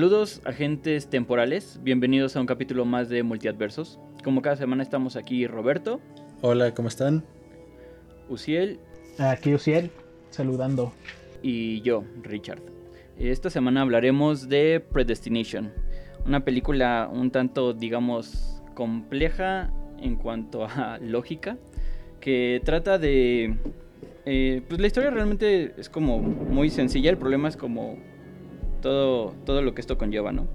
Saludos, agentes temporales. Bienvenidos a un capítulo más de Multiadversos. Como cada semana estamos aquí Roberto. Hola, ¿cómo están? Uciel. Aquí Uciel, saludando. Y yo, Richard. Esta semana hablaremos de Predestination. Una película un tanto, digamos, compleja en cuanto a lógica. Que trata de... Eh, pues la historia realmente es como muy sencilla. El problema es como todo, todo lo que esto conlleva, ¿no?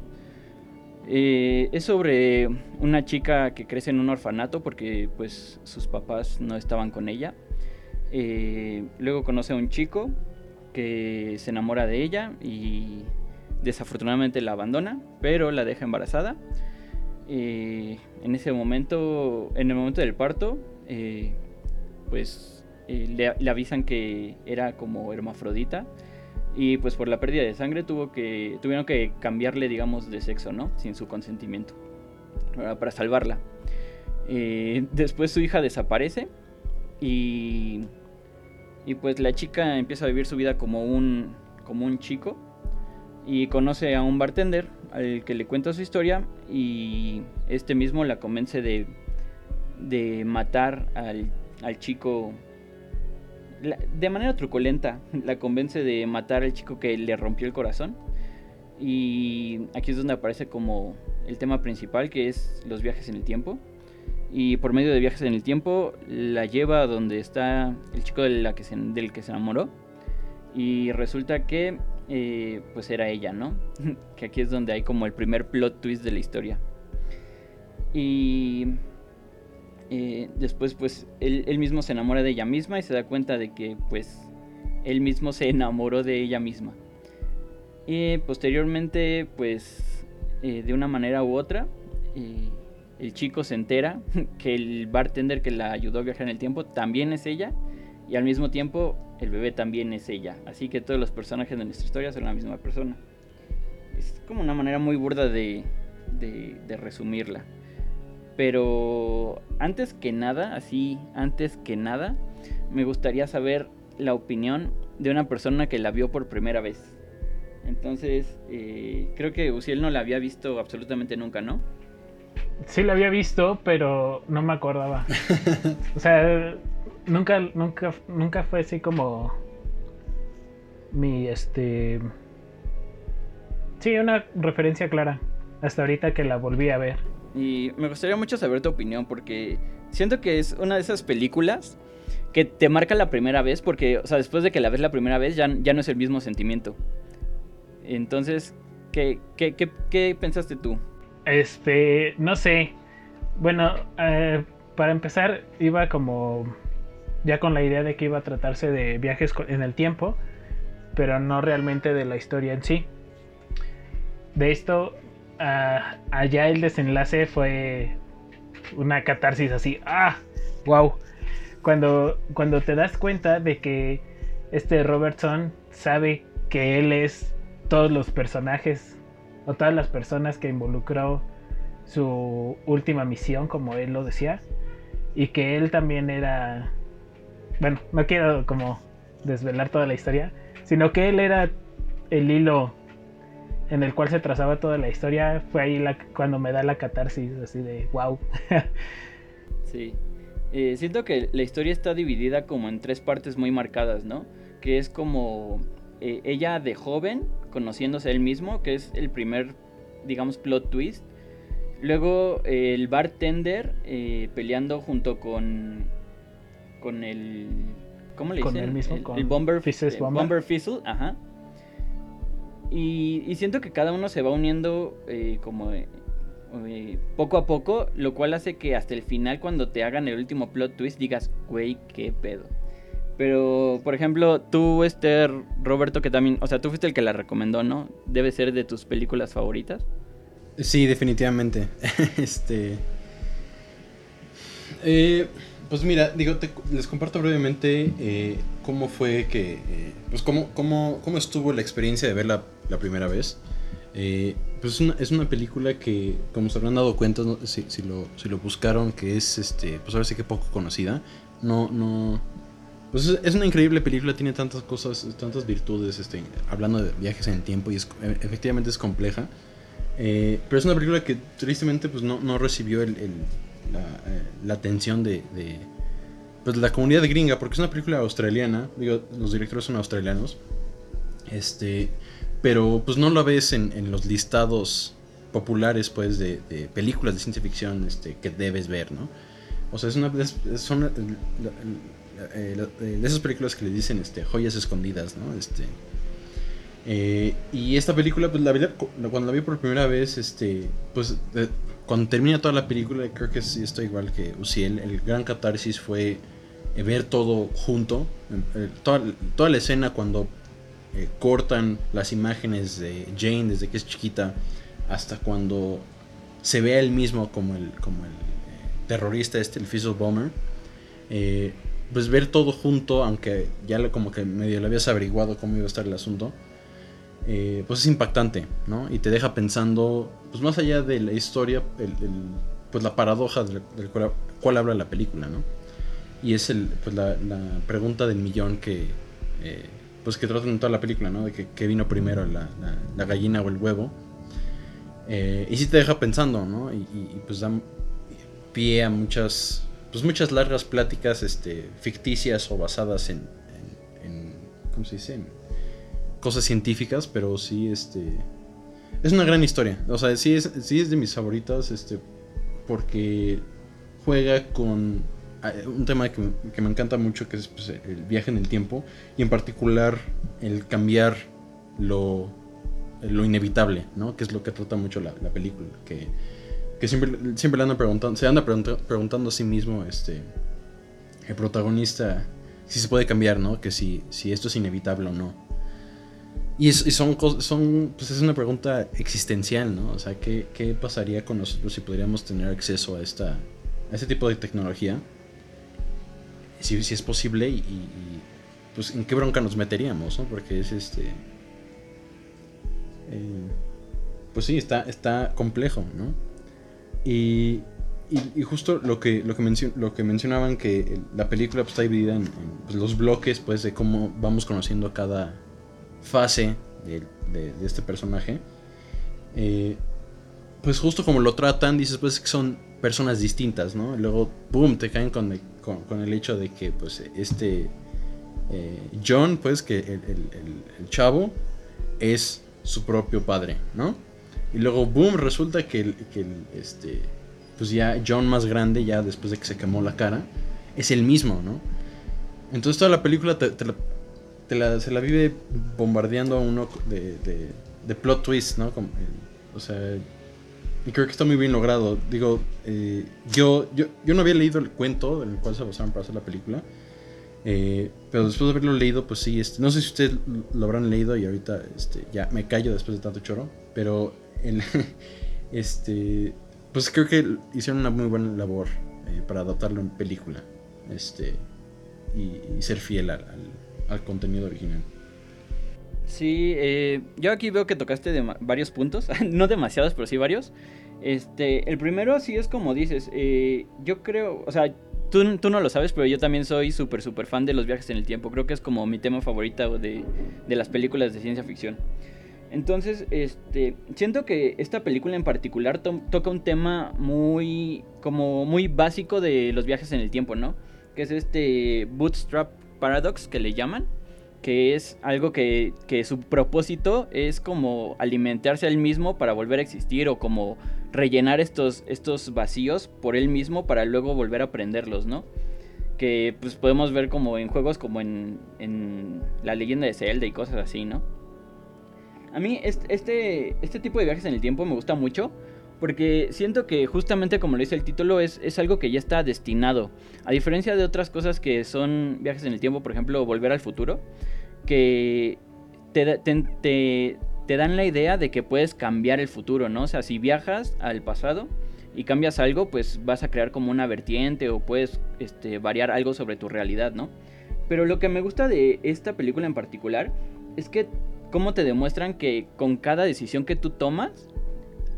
Eh, es sobre una chica que crece en un orfanato porque pues sus papás no estaban con ella. Eh, luego conoce a un chico que se enamora de ella y desafortunadamente la abandona, pero la deja embarazada. Eh, en ese momento, en el momento del parto, pues le, le avisan que era como hermafrodita y pues por la pérdida de sangre tuvo que, tuvieron que cambiarle, digamos, de sexo, ¿no? Sin su consentimiento. Para salvarla. Eh, después su hija desaparece y, y pues la chica empieza a vivir su vida como un, como un chico y conoce a un bartender al que le cuenta su historia y este mismo la convence de, de matar al, al chico de manera truculenta la convence de matar al chico que le rompió el corazón. Y aquí es donde aparece como el tema principal, que es los viajes en el tiempo. Y por medio de viajes en el tiempo la lleva a donde está el chico de la que del que se enamoró. Y resulta que eh, pues era ella, ¿no? que aquí es donde hay como el primer plot twist de la historia. Y eh, después pues él, mismo se enamora de ella misma y se da cuenta de que pues él mismo se enamoró de ella misma. Y posteriormente pues eh, de una manera u otra eh, el chico se entera que el bartender que la ayudó a viajar en el tiempo también es ella y al mismo tiempo el bebé también es ella. Así que todos los personajes de nuestra historia son la misma persona. Es como una manera muy burda de resumirla. Pero antes que nada, así, antes que nada, me gustaría saber la opinión de una persona que la vio por primera vez. Entonces, eh, creo que Uciel no la había visto absolutamente nunca, ¿no? Sí la había visto, pero no me acordaba. o sea, nunca, nunca, nunca fue así como mi, este... Sí, una referencia clara. Hasta ahorita que la volví a ver. Y me gustaría mucho saber tu opinión porque siento que es una de esas películas que te marca la primera vez porque, o sea, después de que la ves la primera vez ya, ya no es el mismo sentimiento. Entonces, ¿qué, qué, qué, pensaste tú? Este, no sé. Bueno, eh, para empezar, iba como ya con la idea de que iba a tratarse de viajes en el tiempo, pero no realmente de la historia en sí. De esto allá el desenlace fue una catarsis así. ¡Ah! ¡Wow! Cuando, cuando te das cuenta de que este Robertson sabe que él es todos los personajes o todas las personas que involucró su última misión, como él lo decía, y que él también era. Bueno, no quiero como desvelar toda la historia, sino que él era el hilo en el cual se trazaba toda la historia, fue ahí la, cuando me da la catarsis, así de wow. sí. Eh, siento que la historia está dividida como en tres partes muy marcadas, ¿no? Que es como eh, ella de joven, conociéndose él mismo, que es el primer, digamos, plot twist. Luego eh, el bartender peleando junto con, con el... ¿Cómo le dicen? Con el mismo, el, Bomber, Bomber Fizzle, ajá y, siento que cada uno se va uniendo eh, como eh, eh, poco a poco, lo cual hace que hasta el final, cuando te hagan el último plot twist, digas, güey, qué pedo. Pero, por ejemplo, tú, Esther, Roberto, que también, o sea, tú fuiste el que la recomendó, ¿no? Debe ser de tus películas favoritas. Sí, definitivamente. este. pues mira, digo, les comparto brevemente cómo fue que. pues cómo, cómo, cómo estuvo la experiencia de verla la primera vez. Eh, pues es una, película que, como se habrán dado cuenta, si, si, lo, si, lo, buscaron, que es, este, pues ahora sí que poco conocida. No, no, Pues es una increíble película, tiene tantas cosas, tantas virtudes, este, hablando de viajes en el tiempo y es, e, efectivamente es compleja. Eh, pero es una película que tristemente pues no, no recibió el, la, eh, la, atención de, de pues, la comunidad gringa, porque es una película australiana, digo, los directores son australianos, este, pero pues no la ves en, en los listados populares pues de, películas de ciencia ficción este, que debes ver, ¿no? O sea, es una, son eh, de esas películas que le dicen este, joyas escondidas, ¿no? Este, eh, y esta película, pues la vi, cuando la vi por primera vez, este, pues cuando termina toda la película, creo que sí estoy igual que Uciel, el gran catarsis fue eh, ver todo junto, toda, toda, la escena cuando cortan las imágenes de Jane desde que es chiquita hasta cuando se ve a él mismo como el, como el terrorista este, el Fizzle Bomber. Eh, pues ver todo junto, aunque ya como que medio le habías averiguado cómo iba a estar el asunto, eh, pues es impactante, ¿no? Y te deja pensando, pues más allá de la historia, pues la paradoja del, cual, habla la película, ¿no? Y es el, pues la, pregunta del millón que, eh, pues que tratan toda la película, ¿no? De que, vino primero la, gallina o el huevo. Eh, y sí te deja pensando, ¿no? Y, y pues da pie a muchas pues muchas largas pláticas este, ficticias o basadas en, en, ¿cómo se dice? cosas científicas, pero sí, este, es una gran historia. O sea, sí es, sí es de mis favoritas, este, porque juega con un tema que, me encanta mucho, que es pues, el viaje en el tiempo, y en particular el cambiar lo, lo inevitable, ¿no? Que es lo que trata mucho la, la película, que que siempre, siempre le andan preguntando, se anda preguntando a sí mismo, este, el protagonista, si se puede cambiar, ¿no? Que si, si esto es inevitable o no. Y, son, son, pues es una pregunta existencial, ¿no? O sea, ¿qué, ¿qué, pasaría con nosotros si podríamos tener acceso a, esta, a este tipo de tecnología? Si, si es posible y, pues en qué bronca nos meteríamos, ¿no? Porque es este... Eh, pues sí, está, está complejo, ¿no? Y, y, justo lo que, lo, que lo que mencionaban, que la película pues, está dividida en, pues, los bloques pues, de cómo vamos conociendo cada fase de, este personaje. Eh, pues justo como lo tratan, dices pues que son personas distintas, ¿no? luego, boom, te caen con, con, con, el hecho de que pues este eh, John, pues que el, el, el, chavo es su propio padre, ¿no? Y luego, boom, resulta que, el, que este, pues ya John más grande, ya después de que se quemó la cara, es el mismo, ¿no? Entonces toda la película te, la, se la vive bombardeando a uno de, de, plot twist, ¿no? Como, o sea, y creo que está muy bien logrado. Digo, eh, yo, yo, yo no había leído el cuento en el cual se basaron para hacer la película. Eh, pero después de haberlo leído, pues sí, este, no sé si ustedes lo habrán leído y ahorita este, ya me callo después de tanto choro. Pero este, pues creo que hicieron una muy buena labor eh, para adaptarlo en película este, y, ser fiel al, al, contenido original. Sí, eh, yo aquí veo que tocaste de varios puntos, no demasiados, pero sí varios. Este, el primero sí es como dices, eh, yo creo, o sea, tú, tú, no lo sabes, pero yo también soy súper, súper fan de los viajes en el tiempo. Creo que es como mi tema favorito de, de las películas de ciencia ficción. Entonces, este, siento que esta película en particular toca un tema muy, como muy básico de los viajes en el tiempo, ¿no? Que es este bootstrap paradox que le llaman, que es algo que, que su propósito es como alimentarse él mismo para volver a existir o como rellenar estos, estos vacíos por él mismo para luego volver a aprenderlos, ¿no? Que pues podemos ver como en juegos como en, en la leyenda de Zelda y cosas así, ¿no? A mí este, este tipo de viajes en el tiempo me gusta mucho porque siento que justamente como lo dice el título es, es, algo que ya está destinado. A diferencia de otras cosas que son viajes en el tiempo, por ejemplo, volver al futuro, que te, te, te, dan la idea de que puedes cambiar el futuro, ¿no? O sea, si viajas al pasado y cambias algo, pues vas a crear como una vertiente o puedes este, variar algo sobre tu realidad, ¿no? Pero lo que me gusta de esta película en particular es que cómo te demuestran que con cada decisión que tú tomas,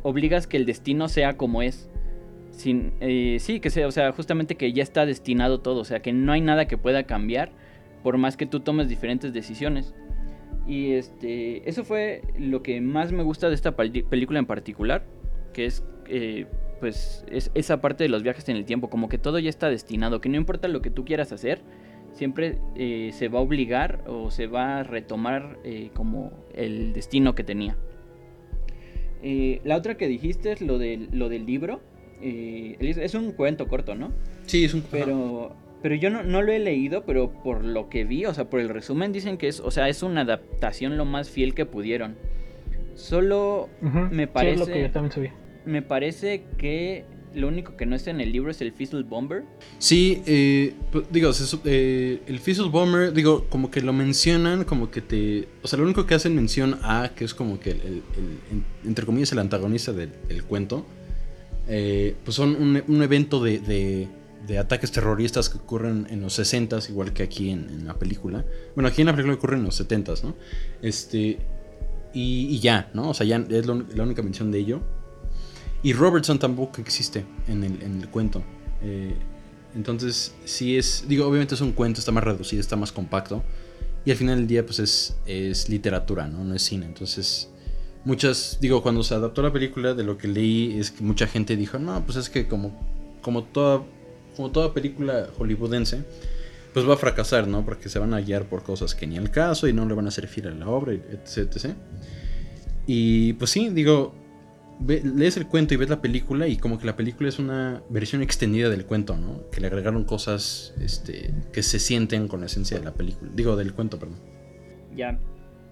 obligas que el destino sea como es. Sin, eh, sí, que sea, o sea, justamente que ya está destinado todo, o sea, que no hay nada que pueda cambiar por más que tú tomes diferentes decisiones. Y este, eso fue lo que más me gusta de esta película en particular, que es eh, pues es esa parte de los viajes en el tiempo, como que todo ya está destinado, que no importa lo que tú quieras hacer, siempre eh, se va a obligar o se va a retomar eh, como el destino que tenía. la otra que dijiste es lo del, lo del libro. es un cuento corto, ¿no? Sí, es un cuento. Pero pero yo no, no, lo he leído, pero por lo que vi, o sea, por el resumen dicen que es, o sea, es una adaptación lo más fiel que pudieron. Solo me parece... lo que yo también sabía. Me parece que lo único que no está en el libro es el Fizzle Bomber. Sí, eh, pues, digo, eh, el Fizzle Bomber, digo, como que lo mencionan, como que te... O sea, lo único que hacen mención a, que es como que, el, entre comillas, el antagonista del, cuento, eh, pues son un, un evento de de ataques terroristas que ocurren en los 60 igual que aquí en, la película. Bueno, aquí en la película ocurren en los 70 ¿no? Este, y, ya, ¿no? O sea, ya es la única mención de ello. Y Robertson tampoco existe en el, cuento. Eh, entonces, sí es, digo, obviamente es un cuento, está más reducido, está más compacto. Y al final del día, pues es, es literatura, ¿no? No es cine. Entonces, muchas, digo, cuando se adaptó la película, de lo que leí, es que mucha gente dijo, no, pues es que como, como toda como toda película hollywoodense, pues va a fracasar, ¿no? Porque se van a guiar por cosas que ni al caso y no le van a hacer fiel a la obra, etc, Y pues sí, digo, lees el cuento y ves la película y como que la película es una versión extendida del cuento, ¿no? Que le agregaron cosas este, que se sienten con la esencia de la película, digo, del cuento, perdón. Ya,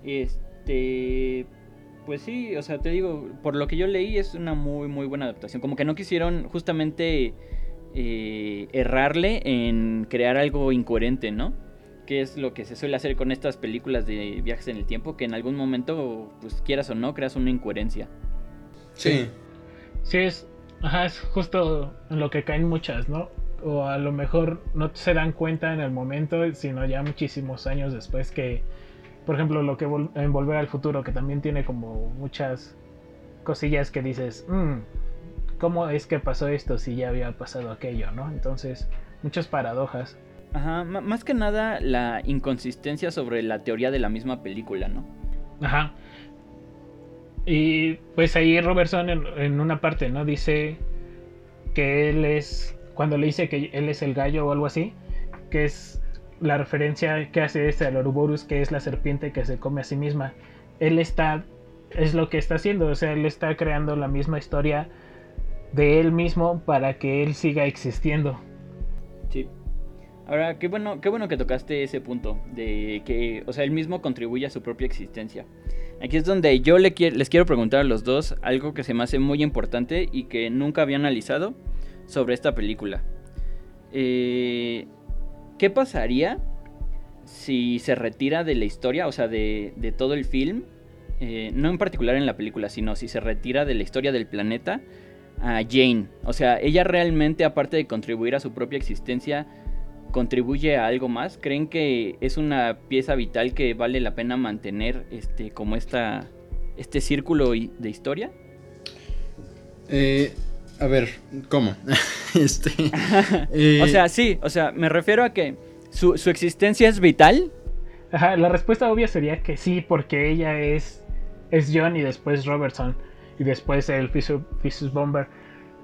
este... Pues sí, o sea, te digo, por lo que yo leí es una muy, muy buena adaptación. Como que no quisieron justamente eh, errarle en crear algo incoherente, ¿no? Que es lo que se suele hacer con estas películas de viajes en el tiempo, que en algún momento, pues quieras o no, creas una incoherencia. Sí. Sí, es, ajá, es justo en lo que caen muchas, ¿no? O a lo mejor no se dan cuenta en el momento, sino ya muchísimos años después que, por ejemplo, lo que en Volver al Futuro, que también tiene como muchas cosillas que dices, mmm, ¿cómo es que pasó esto si ya había pasado aquello, no? Entonces, muchas paradojas. Ajá, más que nada la inconsistencia sobre la teoría de la misma película, ¿no? Ajá. Y pues ahí Robertson en, una parte, ¿no? Dice que él es, cuando le dice que él es el gallo o algo así, que es la referencia que hace este al Ouroboros, que es la serpiente que se come a sí misma. Él está, es lo que está haciendo, o sea, él está creando la misma historia de él mismo para que él siga existiendo. Sí. Ahora, qué bueno, qué bueno que tocaste ese punto de que, o sea, él mismo contribuye a su propia existencia. Aquí es donde yo le les quiero preguntar a los dos algo que se me hace muy importante y que nunca había analizado sobre esta película. Eh, ¿Qué pasaría si se retira de la historia, o sea, de, de todo el film? Eh, no en particular en la película, sino si se retira de la historia del planeta a Jane. O sea, ella realmente, aparte de contribuir a su propia existencia, contribuye a algo más. ¿Creen que es una pieza vital que vale la pena mantener este, como esta, este círculo de historia? Eh, a ver, ¿cómo? este, eh, O sea, sí, o sea, me refiero a que su, su existencia es vital. Ajá, la respuesta obvia sería que sí, porque ella es, es John y después Robertson y después el Fissus Bomber.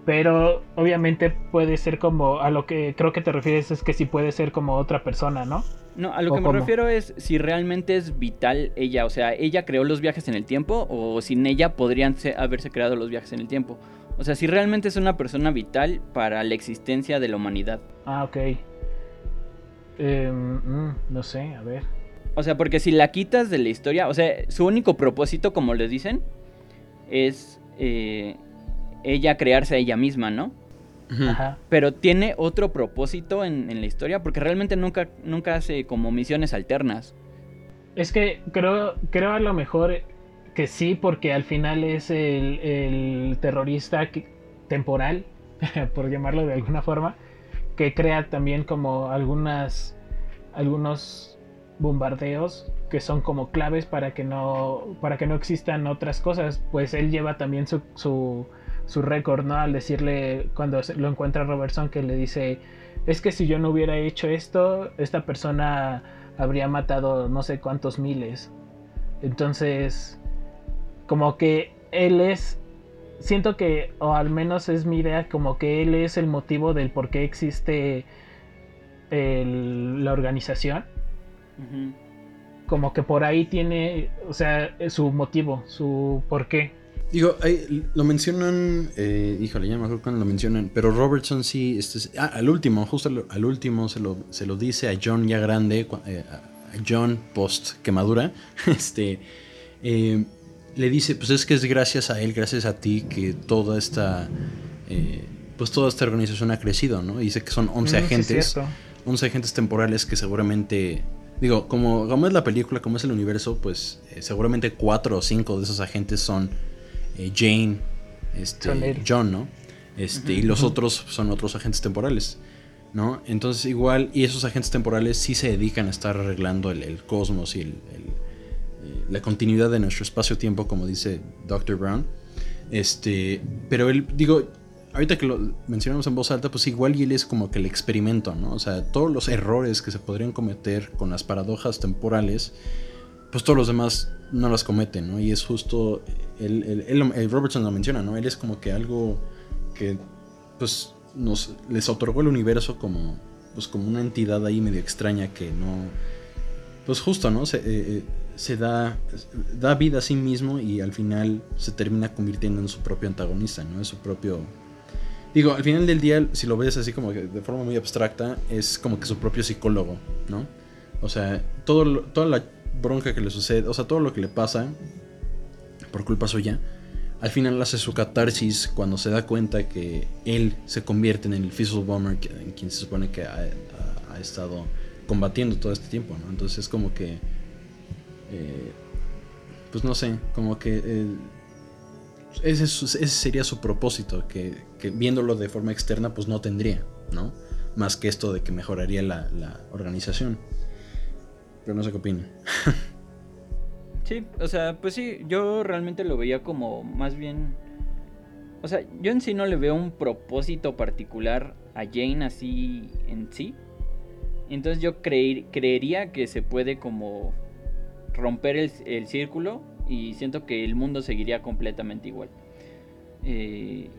Pero obviamente puede ser como a lo que creo que te refieres es que sí puede ser como otra persona, ¿no? No, a lo que me refiero es si realmente es vital ella, o sea, ella creó los viajes en el tiempo o sin ella podrían haberse creado los viajes en el tiempo. O sea, si realmente es una persona vital para la existencia de la humanidad. Ah, ok. Em, mm, no sé, a ver. O sea, porque si la quitas de la historia, o sea, su único propósito, como les dicen, es eh, ella crearse a ella misma, ¿no? Ajá. Pero tiene otro propósito en, la historia, porque realmente nunca, nunca hace como misiones alternas. Es que creo, creo a lo mejor que sí, porque al final es el, terrorista temporal, por llamarlo de alguna forma, que crea también como algunas algunos bombardeos que son como claves para que no para que no existan otras cosas pues él lleva también su, su, récord no al decirle cuando lo encuentra Robertson que le dice es que si yo no hubiera hecho esto, esta persona habría matado no sé cuántos miles. Entonces, como que él es, siento que, o al menos es mi idea, como que él es el motivo del por qué existe la organización. Como que por ahí tiene, o sea, su motivo, su por qué. Digo, lo mencionan, eh, híjole, ya mejor cuando lo mencionan, pero Robertson sí, este, ah, al último, justo al, último se lo, se lo, dice a John ya grande, eh, a John post quemadura, este, eh, le dice, pues es que es gracias a él, gracias a ti que toda esta, eh, pues toda esta organización ha crecido, ¿no? Y dice que son 11 mm, agentes, 11 agentes temporales que seguramente Digo, como, como es la película, como es el universo, pues seguramente cuatro o cinco de esos agentes son eh, Jane, este, John, ¿no? Este, y los otros son otros agentes temporales, ¿no? Entonces igual, y esos agentes temporales sí se dedican a estar arreglando el, cosmos y el, eh, la continuidad de nuestro espacio-tiempo, como dice Dr. Brown. Este, pero él, digo, ahorita que lo mencionamos en voz alta, pues igual y él es como que el experimento, ¿no? O sea, todos los errores que se podrían cometer con las paradojas temporales, pues todos los demás no las cometen, ¿no? Y es justo, el Robertson lo menciona, ¿no? Él es como que algo que, pues, nos, les otorgó el universo como, pues, como una entidad ahí medio extraña que no, pues justo, ¿no? Se, eh, eh, se da, da vida a sí mismo y al final se termina convirtiendo en su propio antagonista, ¿no? Es su propio... Digo, al final del día, si lo ves así como que de forma muy abstracta, es como que su propio psicólogo, ¿no? O sea, todo, toda la bronca que le sucede, o sea, todo lo que le pasa por culpa suya, al final hace su catarsis cuando se da cuenta que él se convierte en el Fizzle Bomber en quien se supone que ha, estado combatiendo todo este tiempo, ¿no? Entonces es como que, eh, pues no sé, como que eh, ese, sería su propósito, que, viéndolo de forma externa pues no tendría, ¿no? Más que esto de que mejoraría la, organización. Pero no sé qué opina. sí, o sea, pues sí, yo realmente lo veía como más bien... O sea, yo en sí no le veo un propósito particular a Jane así en sí. Entonces yo creería que se puede como romper el, círculo y siento que el mundo seguiría completamente igual. Eh,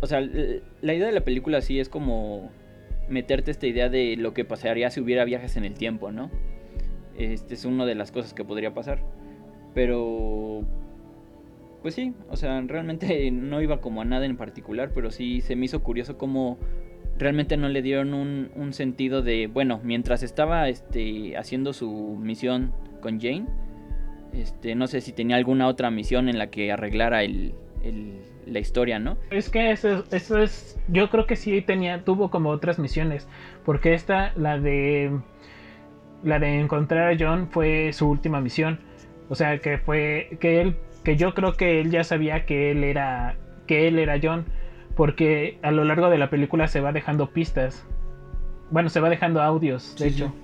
o sea, la idea de la película sí es como meterte esta idea de lo que pasaría si hubiera viajes en el tiempo, ¿no? Este es una de las cosas que podría pasar. Pero... Pues sí, o sea, realmente no iba como a nada en particular, pero sí se me hizo curioso cómo realmente no le dieron un, sentido de, bueno, mientras estaba este, haciendo su misión con Jane, este, no sé si tenía alguna otra misión en la que arreglara el, la historia, ¿no? Es que eso, eso es, yo creo que sí tenía, tuvo como otras misiones, porque esta, la de la de encontrar a John fue su última misión. O sea, que fue que él que yo creo que él ya sabía que él era que él era John porque a lo largo de la película se va dejando pistas. Bueno, se va dejando audios, de hecho.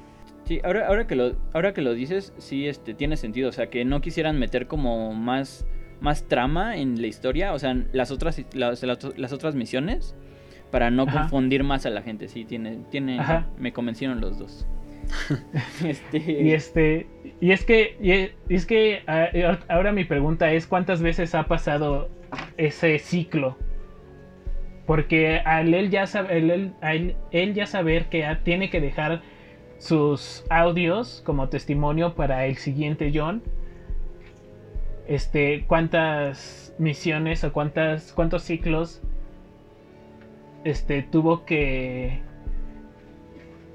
Sí, ahora, ahora, que lo, ahora que lo dices, sí este, tiene sentido. O sea, que no quisieran meter como más, más trama en la historia. O sea, las otras, las, las, otras misiones. Para no confundir más a la gente. Sí, tiene, tiene, me convencieron los dos. este... Y este y es que y es que ahora mi pregunta es cuántas veces ha pasado ese ciclo. Porque al él ya saber, él, ya saber que tiene que dejar sus audios como testimonio para el siguiente John. Este, cuántas misiones o cuántas cuántos ciclos este tuvo que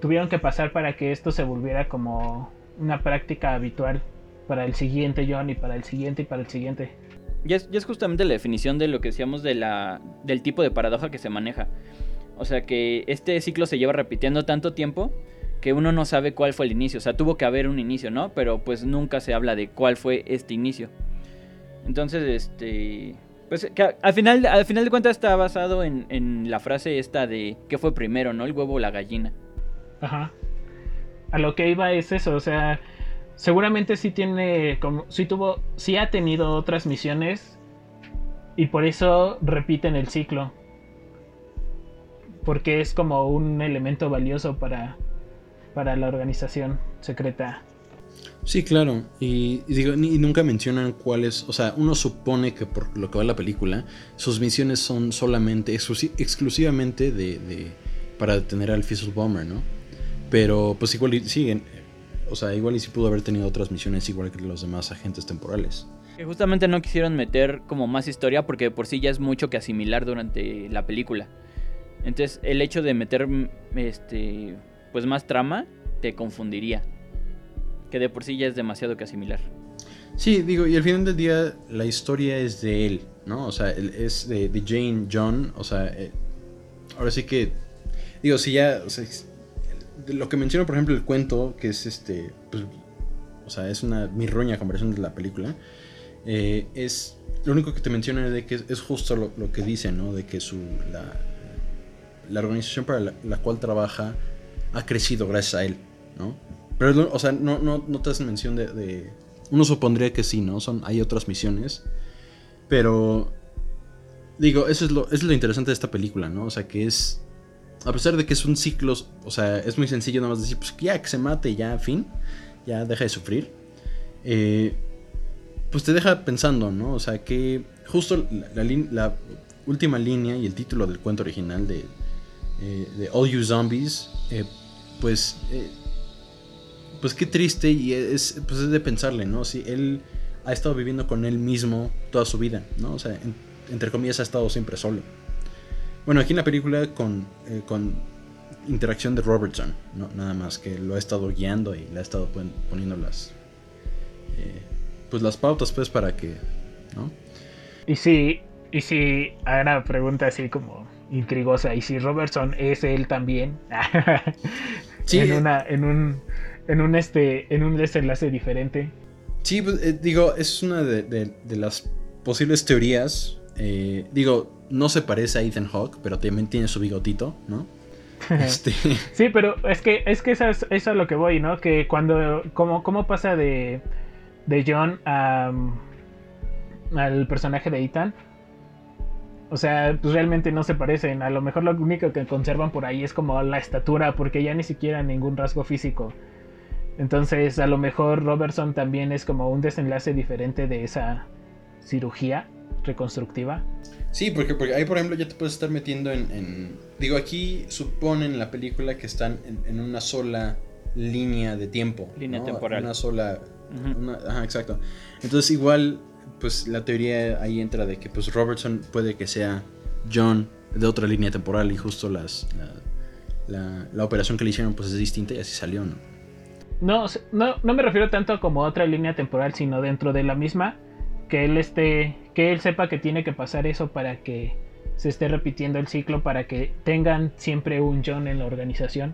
tuvieron que pasar para que esto se volviera como una práctica habitual para el siguiente John y para el siguiente y para el siguiente. Y es, es, justamente la definición de lo que decíamos de la, del tipo de paradoja que se maneja. O sea que este ciclo se lleva repitiendo tanto tiempo que uno no sabe cuál fue el inicio. O sea, tuvo que haber un inicio, ¿no? Pero pues nunca se habla de cuál fue este inicio. Entonces, este... Pues que al final, al final de cuentas está basado en, en la frase esta de ¿qué fue primero, no? El huevo o la gallina. Ajá. A lo que iba es eso, o sea, seguramente sí tiene, como, sí tuvo, sí ha tenido otras misiones y por eso repiten el ciclo. porque es como un elemento valioso para, para la organización secreta. Sí, claro. Y, digo, ni, nunca mencionan cuáles. O sea, uno supone que por lo que va la película, sus misiones son solamente, exclusivamente de, para detener al Fizzle Bomber, ¿no? Pero pues igual siguen. O sea, igual y si pudo haber tenido otras misiones igual que los demás agentes temporales. Que justamente no quisieron meter como más historia porque por sí ya es mucho que asimilar durante la película. Entonces, el hecho de meter este pues más trama te confundiría. Que de por sí ya es demasiado que asimilar. Sí, digo, y al final del día la historia es de él, ¿no? O sea, es de, Jane John, o sea, eh, ahora sí que, digo, si ya, o sea, lo que menciono, por ejemplo, el cuento, que es este, pues, o sea, es una mirroña comparación de la película, eh, es, lo único que te menciona es de que es, justo lo, que dice, ¿no? De que su, la, la organización para la, cual trabaja ha crecido gracias a él, ¿no? Pero, o sea, no, no, no te hacen mención de, Uno supondría que sí, ¿no? Son, hay otras misiones. Pero... Digo, eso es, lo, eso es lo interesante de esta película, ¿no? O sea, que es... A pesar de que es un ciclo, o sea, es muy sencillo nada más decir, pues ya, que se mate, ya, fin. Ya deja de sufrir. Eh, pues te deja pensando, ¿no? O sea, que justo la, última línea y el título del cuento original de, eh, de All You Zombies, eh, pues, pues qué triste y es, pues es de pensarle, ¿no? Si él ha estado viviendo con él mismo toda su vida, ¿no? O sea, entre comillas ha estado siempre solo. Bueno, aquí en la película con, con interacción de Robertson, ¿no? nada más que lo ha estado guiando y le ha estado poniendo las, pues las pautas, pues para que, ¿no? Y si, y si, una pregunta así como intrigosa. Y si Robertson es él también. sí, en, una, en un. En un este. En un desenlace diferente. Sí, pues, eh, digo, es una de, las posibles teorías. Eh, digo, no se parece a Ethan Hawke, pero también tiene su bigotito, ¿no? Este... Sí, pero es que es que eso es, a lo que voy, ¿no? Que cuando. ¿Cómo, cómo pasa de. de John a, al personaje de Ethan? O sea, pues realmente no se parecen. A lo mejor lo único que conservan por ahí es como la estatura, porque ya ni siquiera ningún rasgo físico. Entonces, a lo mejor Robertson también es como un desenlace diferente de esa cirugía reconstructiva. Sí, porque, porque ahí, por ejemplo, ya te puedes estar metiendo en. Digo, aquí suponen en la película que están en, una sola línea de tiempo. Línea temporal. Una sola. ajá, exacto. Entonces, igual pues la teoría ahí entra de que pues Robertson puede que sea John de otra línea temporal y justo las la, la, operación que le hicieron pues es distinta y así salió, ¿no? No, no, no me refiero tanto como otra línea temporal, sino dentro de la misma, que él esté, que él sepa que tiene que pasar eso para que se esté repitiendo el ciclo, para que tengan siempre un John en la organización.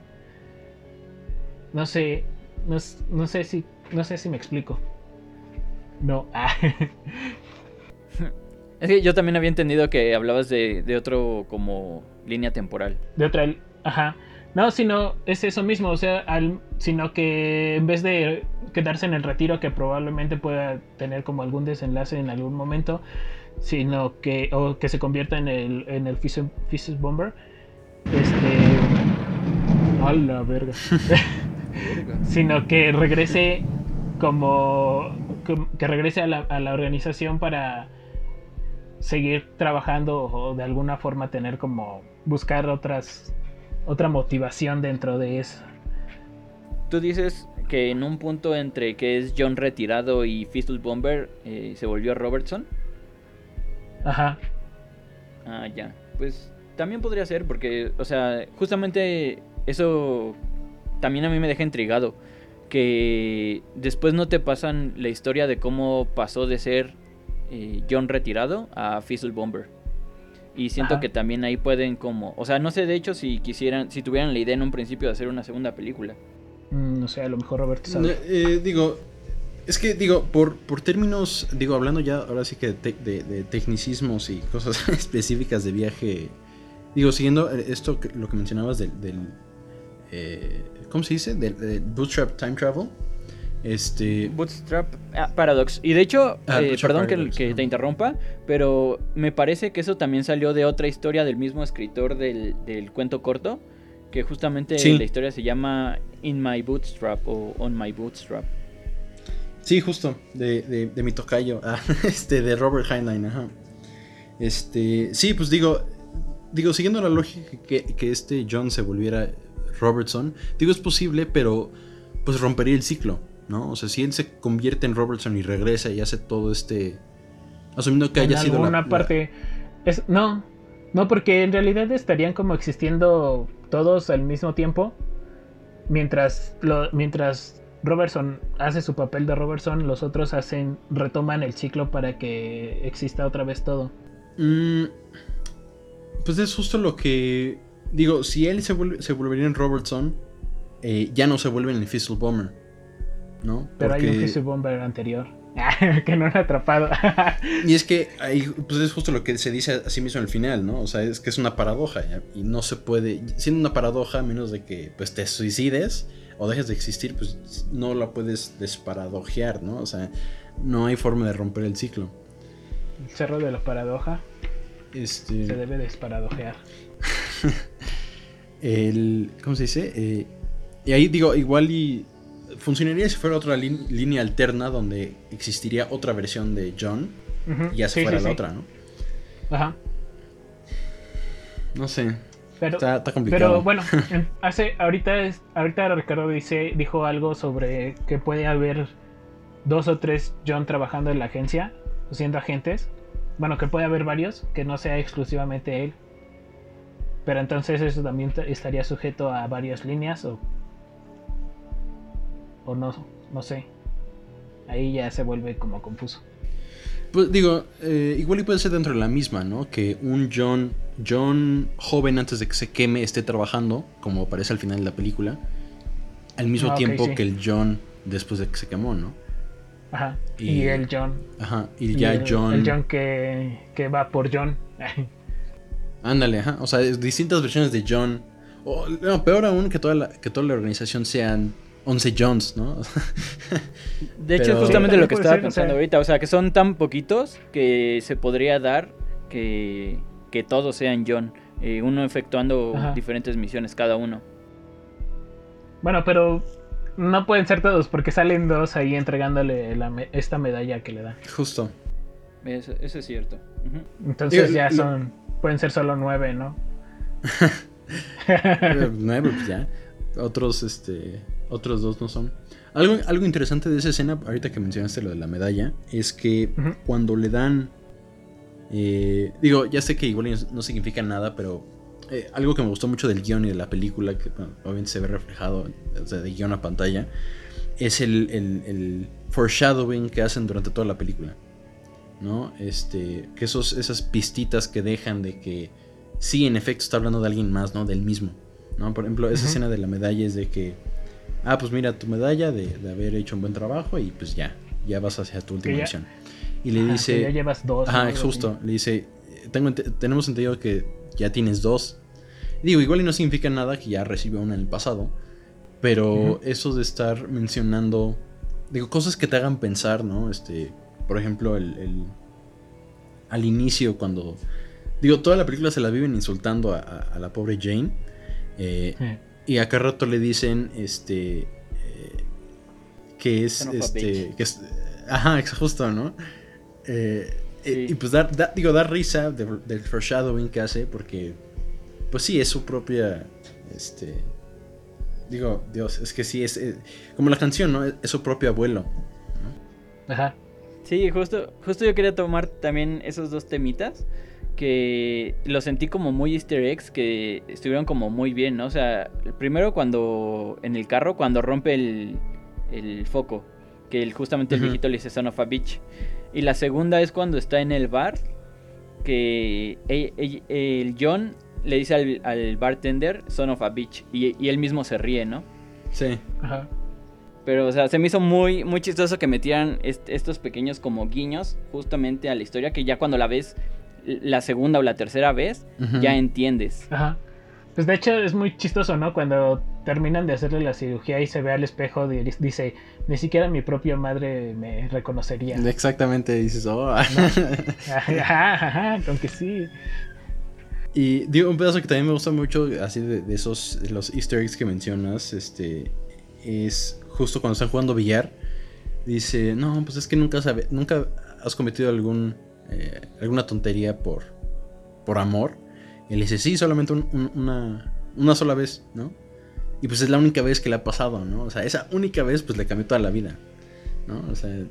No sé, no, no sé si, no sé si me explico. No. es que yo también había entendido que hablabas de, de otro como línea temporal. De otra, ajá. No, sino es eso mismo, o sea, al, sino que en vez de quedarse en el retiro que probablemente pueda tener como algún desenlace en algún momento, sino que o que se convierta en el en el Bomber, este a la verga. sino que regrese como que, regrese a la, organización para seguir trabajando o de alguna forma tener como buscar otras otra motivación dentro de eso. Tú dices que en un punto entre que es John retirado y Fistus Bomber eh, se volvió Robertson. Ajá. Ah, ya. Pues también podría ser porque, o sea, justamente eso también a mí me deja intrigado que después no te pasan la historia de cómo pasó de ser eh, John retirado a Fizzle Bomber. Y siento que también ahí pueden como, o sea, no sé de hecho si quisieran, si tuvieran la idea en un principio de hacer una segunda película. Mm, no sé, a lo mejor Roberto eh, digo, es que digo, por, por términos, digo, hablando ya ahora sí que de, tecnicismos y cosas específicas de viaje, digo, siguiendo esto, lo que mencionabas del, del eh, ¿cómo se dice? Del, Bootstrap Time Travel. Este. Bootstrap ah, Paradox. Y de hecho, Ah, eh, perdón que, Paradox, que ajá. te interrumpa, pero me parece que eso también salió de otra historia del mismo escritor del, del cuento corto, que justamente Sí. la historia se llama In My Bootstrap o On My Bootstrap. Sí, justo, de, de, de mi tocayo, ah, este, de Robert Heinlein, ajá. Este, sí, pues digo, digo, siguiendo la lógica que, que este John se volviera Robertson, digo, es posible, pero pues rompería el ciclo, ¿no? O sea, si él se convierte en Robertson y regresa y hace todo este, asumiendo que en haya sido la- alguna la- parte. Es, no, no, porque en realidad estarían como existiendo todos al mismo tiempo. Mientras, lo, mientras Robertson hace su papel de Robertson, los otros hacen, retoman el ciclo para que exista otra vez todo. Mm, pues es justo lo que. Digo, si él se, vuelve, se volvería en Robertson, eh, ya no se vuelve en el Fizzle Bomber. ¿No? Pero hay un Fizzy Bomber anterior. que no era atrapado. Y es que ahí, pues es justo lo que se dice a sí mismo al final, ¿no? O sea, es que es una paradoja y no se puede, siendo una paradoja, a menos de que pues te suicides o dejes de existir, pues no la puedes desparadojear, ¿no? O sea, no hay forma de romper el ciclo. el cerro de la paradoja se Este, debe desparadojear. el, ¿cómo se dice? Eh, y ahí digo, igual y funcionaría si fuera otra línea alterna donde existiría otra versión de John y ya se sí, fuera sí, la sí. otra, ¿no? Ajá. No sé, Pero, está, está complicado. Pero bueno, en- hace ahorita es, ahorita Ricardo dice dijo algo sobre que puede haber dos o tres John trabajando en la agencia, siendo agentes. Bueno, que puede haber varios, que no sea exclusivamente él. Pero entonces eso también estaría sujeto a varias líneas o o no, no sé. Ahí ya se vuelve como confuso. Pues digo, eh, igual y puede ser dentro de la misma, ¿no? Que un John, John joven antes de que se queme esté trabajando, como aparece al final de la película, al mismo Ah, tiempo sí. que el John después de que se quemó, ¿no? Ajá. Y- Y, el John. Ajá, y y ya el, John... el John que, que va por John. Ándale, ajá, o sea, distintas versiones de John. O, no, peor aún que toda la, que toda la organización sean 11 Johns, ¿no? De hecho, Pero- es justamente Sí, lo que estaba ser, o pensando sea- ahorita. O sea, que son tan poquitos que se podría dar que, que todos sean John. eh, uno efectuando Ajá. diferentes misiones cada uno. Bueno, pero no pueden ser todos porque salen dos ahí entregándole la me- esta medalla que le dan. Justo. Eso, eso es cierto. Entonces Digo, ya lo- son, pueden ser solo nueve, ¿no? Nueve, pues ya. Otros, este. Otros dos no son. Algo, algo interesante de esa escena, ahorita que mencionaste lo de la medalla, es que cuando le dan. eh, digo, ya sé que igual no significa nada, pero eh, algo que me gustó mucho del guion y de la película, que bueno, obviamente se ve reflejado o sea, de guion a pantalla, es el, el- el foreshadowing que hacen durante toda la película. ¿No? Este. Que esos, esas pistitas que dejan de que sí, en efecto, está hablando de alguien más, ¿no? Del mismo. ¿no? Por ejemplo, esa escena de la medalla es de que. Ah, pues mira tu medalla de, de haber hecho un buen trabajo y pues ya, ya vas hacia tu última misión. Y le Ajá, dice. ya llevas dos. Ajá, ¿no? justo. Le dice, tengo, tenemos entendido que ya tienes dos. Digo, igual y no significa nada que ya recibió una en el pasado. Pero eso de estar mencionando, digo, cosas que te hagan pensar, ¿no? Este, por ejemplo, el, el- al inicio cuando, digo, toda la película se la viven insultando a, a- a la pobre Jane. eh, así. Y a cada rato le dicen, este, eh, que es, este, que es, ajá, es justo, ¿no? Eh, Sí. y, y pues da, da- digo, da risa de- del foreshadowing que hace porque, pues sí, es su propia, este, digo, Dios, es que sí, es, eh, como la canción, ¿no? Es, es su propio abuelo. Ajá. Sí, justo, justo yo quería tomar también esos dos temitas que los sentí como muy easter eggs que estuvieron como muy bien, ¿no? O sea, primero cuando en el carro cuando rompe el, el foco, que el, justamente el viejito le dice son of a bitch. Y la segunda es cuando está en el bar que e- e- el John le dice al, al bartender son of a bitch y, y él mismo se ríe, ¿no? Sí. Ajá. Pero, o sea, se me hizo muy, muy chistoso que metieran est- estos pequeños como guiños justamente a la historia que ya cuando la ves la segunda o la tercera vez, ya entiendes. Ajá. Pues de hecho es muy chistoso, ¿no? Cuando terminan de hacerle la cirugía y se ve al espejo y dice, ni siquiera mi propia madre me reconocería. Exactamente, dices, oh. con que sí. Y digo, un pedazo que también me gusta mucho, así de, esos, de los easter eggs que mencionas, este, es justo cuando están jugando billar, dice, no, pues es que nunca, sabe, nunca has cometido algún, eh, alguna tontería por, por amor. Y le dice, sí, solamente una, una sola vez, ¿no? Y pues es la única vez que le ha pasado, ¿no? O sea, esa única vez pues le cambió toda la vida, ¿no? O sea,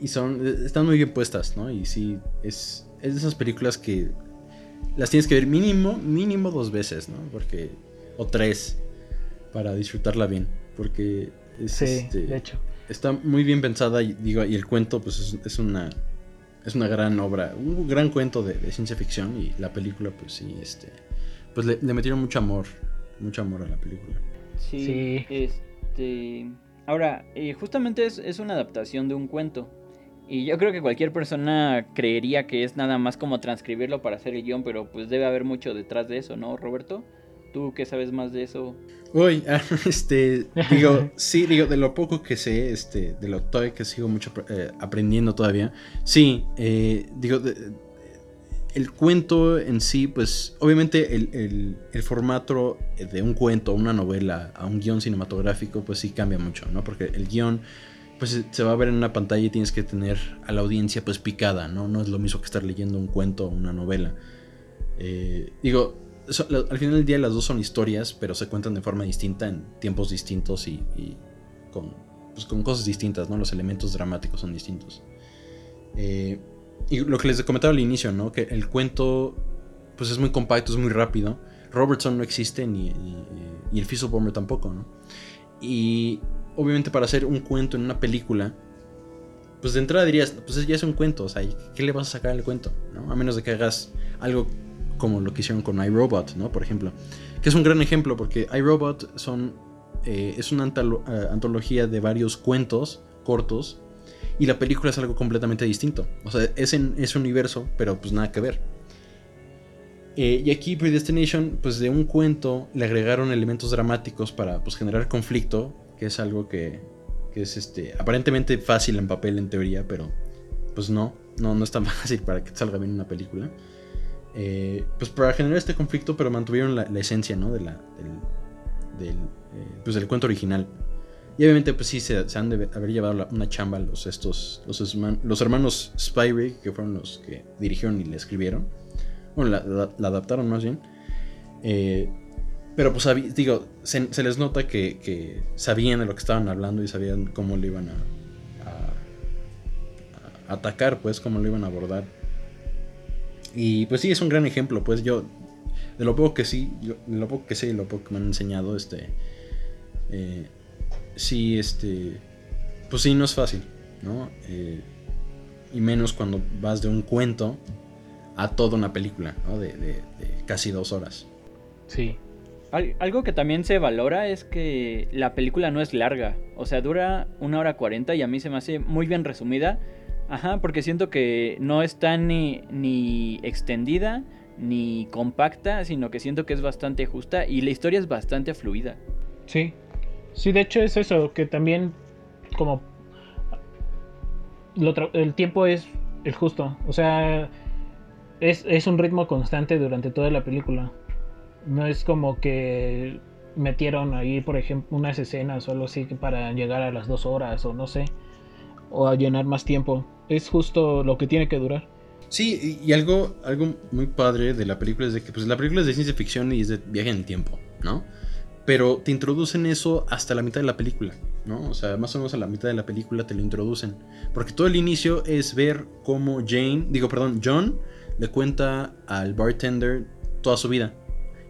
y son, están muy bien puestas, ¿no? Y sí, es, es de esas películas que las tienes que ver mínimo, mínimo dos veces, ¿no? Porque, o tres, para disfrutarla bien, porque es, sí, este, de hecho. está muy bien pensada y, digo, y el cuento pues es, una es una gran obra, un gran cuento de, ciencia ficción y la película pues sí, este, pues le, metieron mucho amor, mucho amor a la película. Sí, este, ahora, eh, justamente es, es una adaptación de un cuento. Y yo creo que cualquier persona creería que es nada más como transcribirlo para hacer el guion, pero pues debe haber mucho detrás de eso, ¿no, Roberto? ¿Tú qué sabes más de eso? Uy, este, digo, sí, digo, de lo poco que sé, este, de lo todavía que sigo mucho eh, aprendiendo todavía, sí, eh, digo, el cuento en sí, pues, obviamente el, el, formato de un cuento, una novela, a un guion cinematográfico, pues sí cambia mucho, ¿no? Porque el guion pues se va a ver en una pantalla y tienes que tener a la audiencia pues picada, ¿no? No es lo mismo que estar leyendo un cuento o una novela. Eh, digo, al final del día las dos son historias, pero se cuentan de forma distinta, en tiempos distintos y, con, pues, con, cosas distintas, ¿no? Los elementos dramáticos son distintos. Eh, y lo que les comentaba al inicio, ¿no? Que el cuento pues es muy compacto, es muy rápido. Robertson no existe ni, y el Fizzle tampoco, ¿no? Y obviamente para hacer un cuento en una película, pues de entrada dirías, pues ya es un cuento, o sea, ¿qué le vas a sacar al cuento? ¿no? A menos de que hagas algo como lo que hicieron con iRobot, ¿no? Por ejemplo. Que es un gran ejemplo porque iRobot son, eh, es una eh, antología de varios cuentos cortos y la película es algo completamente distinto. O sea, es en ese universo, pero pues nada que ver. Eh, y aquí Predestination, pues de un cuento le agregaron elementos dramáticos para pues, generar conflicto que es algo que, es este, aparentemente fácil en papel, en teoría, pero pues no, no, no es tan fácil para que salga bien una película. Eh, pues para generar este conflicto, pero mantuvieron la, esencia, ¿no? De la, del, eh, pues del cuento original. Y obviamente, pues sí, se, han de haber llevado una chamba los, estos, los, los hermanos Spyrig, que fueron los que dirigieron y le escribieron. Bueno, la, la adaptaron más bien. Eh, pero pues digo, se, les nota que, sabían de lo que estaban hablando y sabían cómo lo iban a, atacar, pues, cómo lo iban a abordar. Y pues sí, es un gran ejemplo, pues yo, de lo poco que sí, de lo poco que sé y lo poco que me han enseñado, este, eh, sí, este, pues sí, no es fácil, ¿no? Eh, y menos cuando vas de un cuento a toda una película, ¿no? de, de casi dos horas. Sí, algo que también se valora es que la película no es larga. O sea, dura una hora cuarenta y a mí se me hace muy bien resumida. Ajá, porque siento que no está ni, ni extendida ni compacta, sino que siento que es bastante justa y la historia es bastante fluida. Sí, sí, de hecho es eso, que también como el tiempo es el justo, o sea, es, es un ritmo constante durante toda la película. No es como que metieron ahí, por ejemplo, unas escenas o algo así para llegar a las dos horas o no sé, o a llenar más tiempo. Es justo lo que tiene que durar. Sí, y algo, algo muy padre de la película es de que pues, la película es de ciencia ficción y es de viaje en el tiempo, ¿no? Pero te introducen eso hasta la mitad de la película, ¿no? O sea, más o menos a la mitad de la película te lo introducen. Porque todo el inicio es ver cómo Jane, digo, perdón, John le cuenta al bartender toda su vida.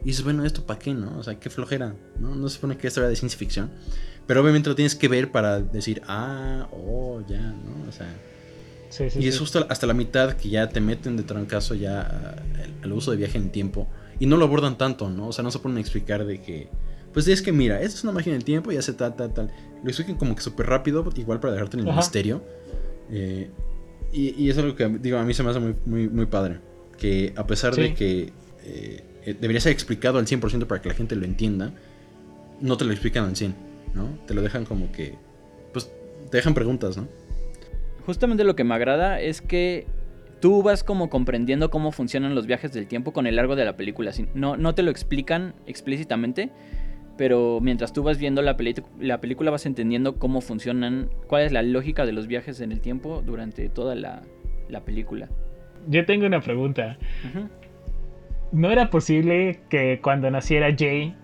Y dices, bueno, ¿esto para qué, no? O sea, qué flojera, ¿no? No se supone que esto era de ciencia ficción. Pero obviamente lo tienes que ver para decir, ah, oh, ya, ¿no? O sea. Sí, sí, y es justo hasta la mitad que ya te meten de trancazo ya al uso de viaje en tiempo. Y no lo abordan tanto, ¿no? O sea, no se ponen a explicar de que. Pues es que mira, esta es una máquina del tiempo y hace tal, tal, tal. Lo explican como que súper rápido, igual para dejarte en el misterio. Eh, y, es algo que, digo, a mí se me hace muy, muy, muy padre. Que a pesar de que. Eh, eh, debería ser explicado al 100% para que la gente lo entienda. no te lo explican al 100, ¿no? Te lo dejan como que, pues, te dejan preguntas, ¿no? Justamente lo que me agrada es que tú vas como comprendiendo cómo funcionan los viajes del tiempo con el largo de la película. No, no te lo explican explícitamente, pero mientras tú vas viendo la, la película vas entendiendo cómo funcionan, cuál es la lógica de los viajes en el tiempo durante toda la, película. Yo tengo una pregunta. ¿No era posible que cuando naciera Jay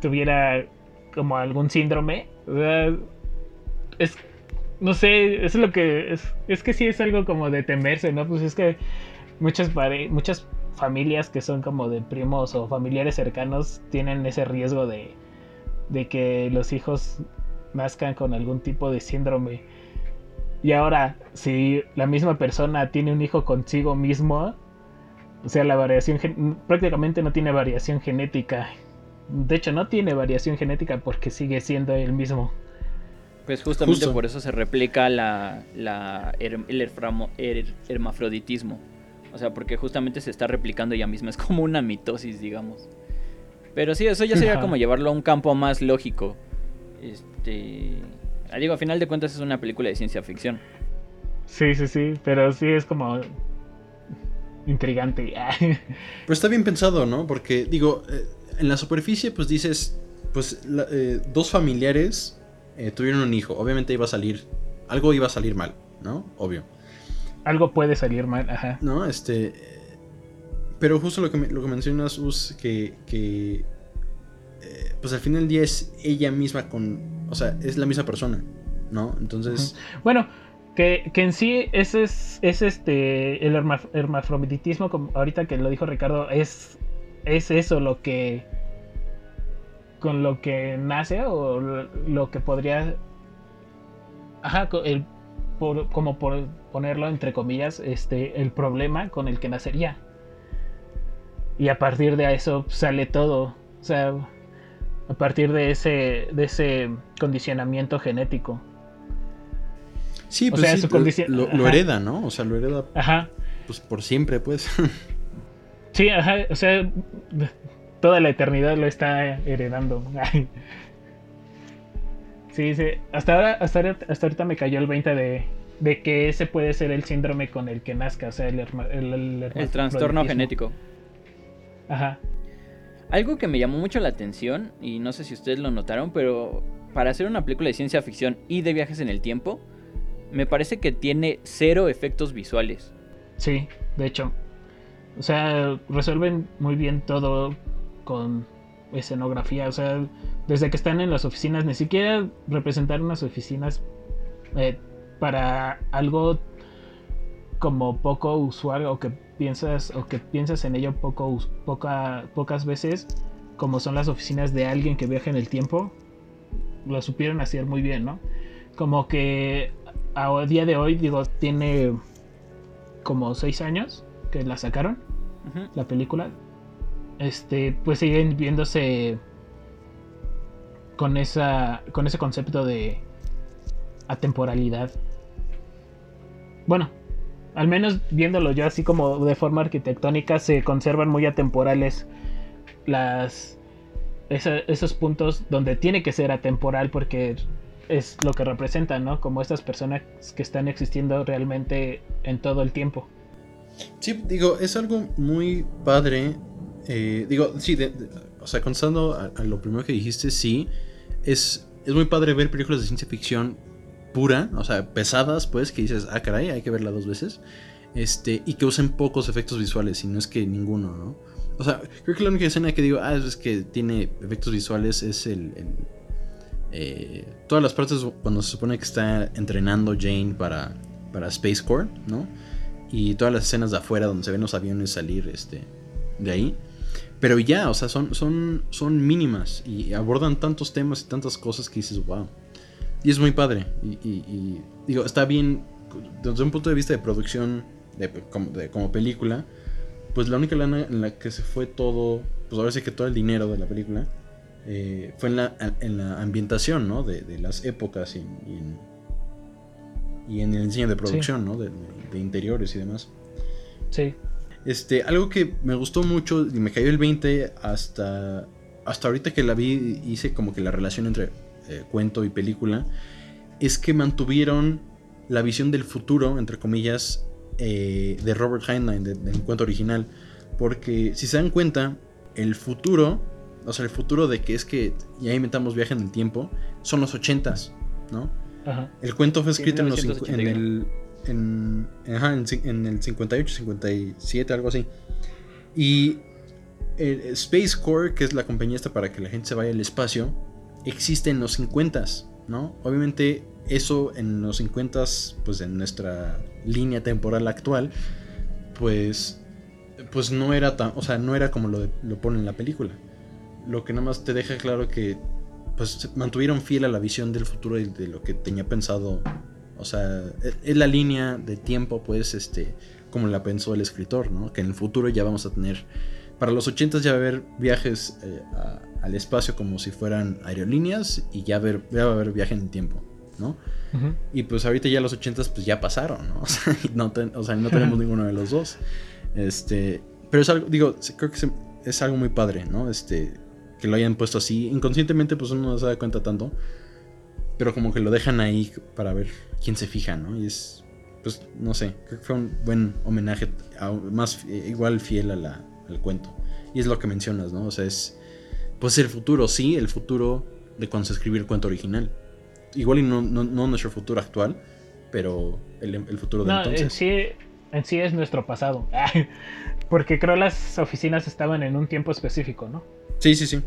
tuviera como algún síndrome? Es no sé, es lo que es, es que sí es algo como de temerse, ¿no? Pues es que muchas muchas familias que son como de primos o familiares cercanos tienen ese riesgo de, de que los hijos nazcan con algún tipo de síndrome. Y ahora, si la misma persona tiene un hijo consigo mismo, o sea, la variación prácticamente no tiene variación genética. De hecho, no tiene variación genética porque sigue siendo el mismo. Pues justamente por eso se replica la, el hermafroditismo. O sea, porque justamente se está replicando ella misma. Es como una mitosis, digamos. Pero sí, eso ya sería como llevarlo a un campo más lógico. Este. Ah, digo, a final de cuentas es una película de ciencia ficción. Sí, sí, sí. Pero sí es como. intrigante. pero está bien pensado, ¿no? Porque, digo, eh, en la superficie, pues dices. Pues eh, dos familiares eh, tuvieron un hijo. Obviamente iba a salir, algo iba a salir mal, ¿no? Obvio. Algo puede salir mal, ajá. No, este... Pero justo lo que, lo que mencionas, Us, que, que eh, pues al final del día es ella misma con, o sea, es la misma persona, ¿no? Entonces... Bueno, que, que, en sí ese es, es este, el hermafroditismo, como ahorita que lo dijo Ricardo, es, es eso lo que con lo que nace o lo que podría... Ajá, el, como por ponerlo entre comillas, este, el problema con el que nacería. Y a partir de eso sale todo. O sea, a partir de ese, de ese condicionamiento genético. Sí, pues lo, lo, hereda, ¿no? O sea, lo hereda ajá. Pues por siempre, pues. sí, ajá, o sea, toda la eternidad lo está heredando. sí, sí. Hasta ahora, hasta, hasta ahorita me cayó el 20 de, de que ese puede ser el síndrome con el que nazca, o sea, el, el, trastorno genético. Ajá. Algo que me llamó mucho la atención, y no sé si ustedes lo notaron, pero para hacer una película de ciencia ficción y de viajes en el tiempo, me parece que tiene cero efectos visuales. Sí, de hecho. O sea, resuelven muy bien todo con escenografía. O sea, desde que están en las oficinas, ni siquiera representar unas oficinas eh, para algo como poco usual o que piensas o que piensas en ello poco poca, pocas veces como son las oficinas de alguien que viaja en el tiempo lo supieron hacer muy bien no como que a día de hoy digo tiene como seis años que la sacaron la película este, pues siguen viéndose con esa con ese concepto de atemporalidad. Bueno, al menos viéndolo yo así como de forma arquitectónica se conservan muy atemporales las esos puntos donde tiene que ser atemporal porque es lo que representan, ¿no? Como estas personas que están existiendo realmente en todo el tiempo. Sí, digo, es algo muy padre eh, digo, sí, o sea, contestando a, lo primero que dijiste, sí, es, es muy padre ver películas de ciencia ficción pura, o sea, pesadas, pues, que dices, ah, caray, hay que verla dos veces, este, y que usen pocos efectos visuales, y no es que ninguno, ¿no? O sea, creo que la única escena que digo, ah, es que tiene efectos visuales es el... Eh, todas las partes cuando se supone que está entrenando Jane para, para Space Corps, ¿no? Y todas las escenas de afuera donde se ven los aviones salir este, de ahí. Pero ya, o sea, son, son, son mínimas y abordan tantos temas y tantas cosas que dices, wow. Y es muy padre. Y, digo, está bien, desde un punto de vista de producción, de, como, película, pues la única lana en la que se fue todo, pues ahora sí que todo el dinero de la película, eh, fue en la, en la ambientación, ¿no? De, las épocas y, en, y, en, el diseño de producción, ¿no? De, de interiores y demás. Sí. Este, algo que me gustó mucho y me cayó el 20 hasta hasta ahorita que la vi, hice como que la relación entre eh, cuento y película, es que mantuvieron la visión del futuro, entre comillas, eh, de Robert Heinlein, del cuento original. Porque si se dan cuenta, el futuro, o sea, el futuro de que es que ya inventamos viaje en el tiempo, son los 80s, ¿no? El cuento fue escrito en, los, en, el, en, en, el 58, 57, algo así. Y el Space Corps, que es la compañía esta para que la gente se vaya al espacio, existe en los 50, ¿no? Obviamente eso en los 50, pues en nuestra línea temporal actual, pues pues no era tan, o sea, no era como lo, lo pone en la película. Lo que nada más te deja claro que pues mantuvieron fiel a la visión del futuro y de lo que tenía pensado. O sea, e, es la línea de tiempo, pues, este, como la pensó el escritor, ¿no? Que en el futuro ya vamos a tener, para los 80 ya va a haber viajes eh, al espacio como si fueran aerolíneas y ya, ver, va a haber viaje en el tiempo, ¿no? Y pues ahorita ya los 80 pues ya pasaron, ¿no? O sea, no, o sea, no tenemos ninguno de los dos. Este, pero es algo, digo, creo que es algo muy padre, ¿no? Este, que lo hayan puesto así. Inconscientemente, pues uno no se da cuenta tanto. Pero como que lo dejan ahí para ver quién se fija, ¿no? Y es, pues, no sé, creo que fue un buen homenaje, más igual fiel a la, al cuento. Y es lo que mencionas, ¿no? O sea, es, pues el futuro, sí, el futuro de cuando se escribió el cuento original. Igual y no, no, nuestro futuro actual, pero el, el futuro de entonces. En sí, en sí es nuestro pasado. Porque creo las oficinas estaban en un tiempo específico, ¿no? Sí, sí, sí.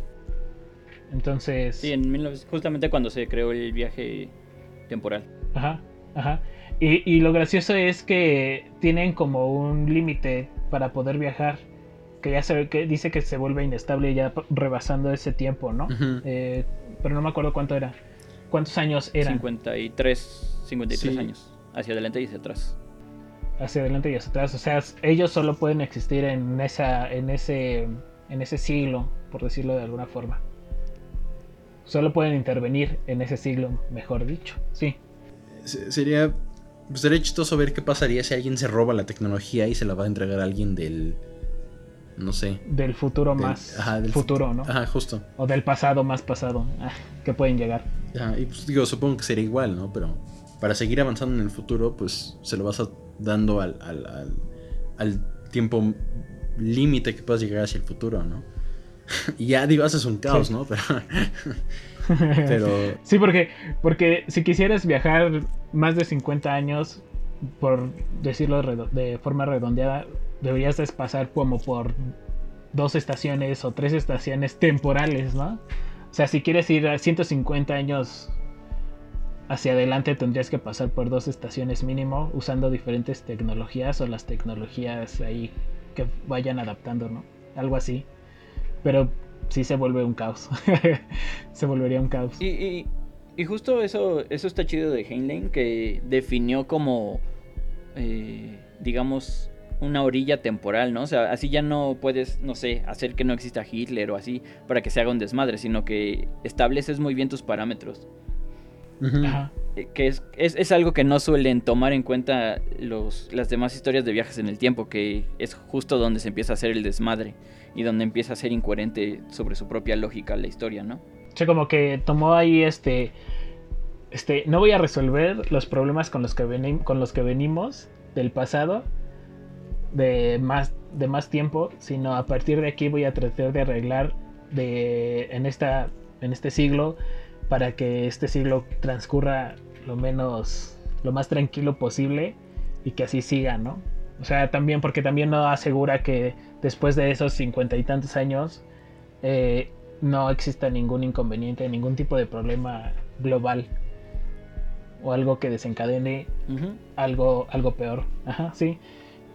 Entonces. Sí, en justamente cuando se creó el viaje temporal. Ajá, ajá. Y, lo gracioso es que tienen como un límite para poder viajar. Que ya se que dice que se vuelve inestable ya rebasando ese tiempo, ¿no? Eh, pero no me acuerdo cuánto era. ¿Cuántos años eran? 53, 53 años. Hacia adelante y hacia atrás. Hacia adelante y hacia atrás. O sea, ellos solo pueden existir en esa, en ese, en ese siglo por decirlo de alguna forma. Solo pueden intervenir en ese siglo, mejor dicho. Sí. Sería, pues, sería chistoso ver qué pasaría si alguien se roba la tecnología y se la va a entregar a alguien del. No sé. Del futuro más ajá, del futuro, ¿no? Ajá, justo. O del pasado más pasado. Ah, que pueden llegar. Ajá, y pues digo, supongo que sería igual, ¿no? Pero para seguir avanzando en el futuro, pues se lo vas dando al, al, al, al tiempo límite que puedas llegar hacia el futuro, ¿no? y ya digo, haces un caos, ¿no? Pero, Sí, porque, porque si quisieras viajar más de 50 años, por decirlo de forma redondeada, deberías pasar como por dos estaciones o tres estaciones temporales, ¿no? O sea, si quieres ir a 150 años hacia adelante, tendrías que pasar por dos estaciones mínimo, usando diferentes tecnologías o las tecnologías ahí que vayan adaptando, ¿no? Algo así. Pero sí se vuelve un caos. se volvería un caos. Y, justo eso, eso está chido de Heinlein, que definió como, eh, digamos, una orilla temporal, ¿no? O sea, así ya no puedes, no sé, hacer que no exista Hitler o así para que se haga un desmadre, sino que estableces muy bien tus parámetros. Eh, que es, es, algo que no suelen tomar en cuenta los, las demás historias de viajes en el tiempo, que es justo donde se empieza a hacer el desmadre y donde empieza a ser incoherente sobre su propia lógica la historia, ¿no? O sea, como que tomó ahí este. Este, no voy a resolver los problemas con los que, con los que venimos del pasado de más, de más tiempo, sino a partir de aquí voy a tratar de arreglar de, en, esta, en este siglo para que este siglo transcurra lo menos, lo más tranquilo posible y que así siga, ¿no? O sea, también porque también no asegura que después de esos cincuenta y tantos años eh, no exista ningún inconveniente, ningún tipo de problema global o algo que desencadene algo, algo peor. Ajá, sí.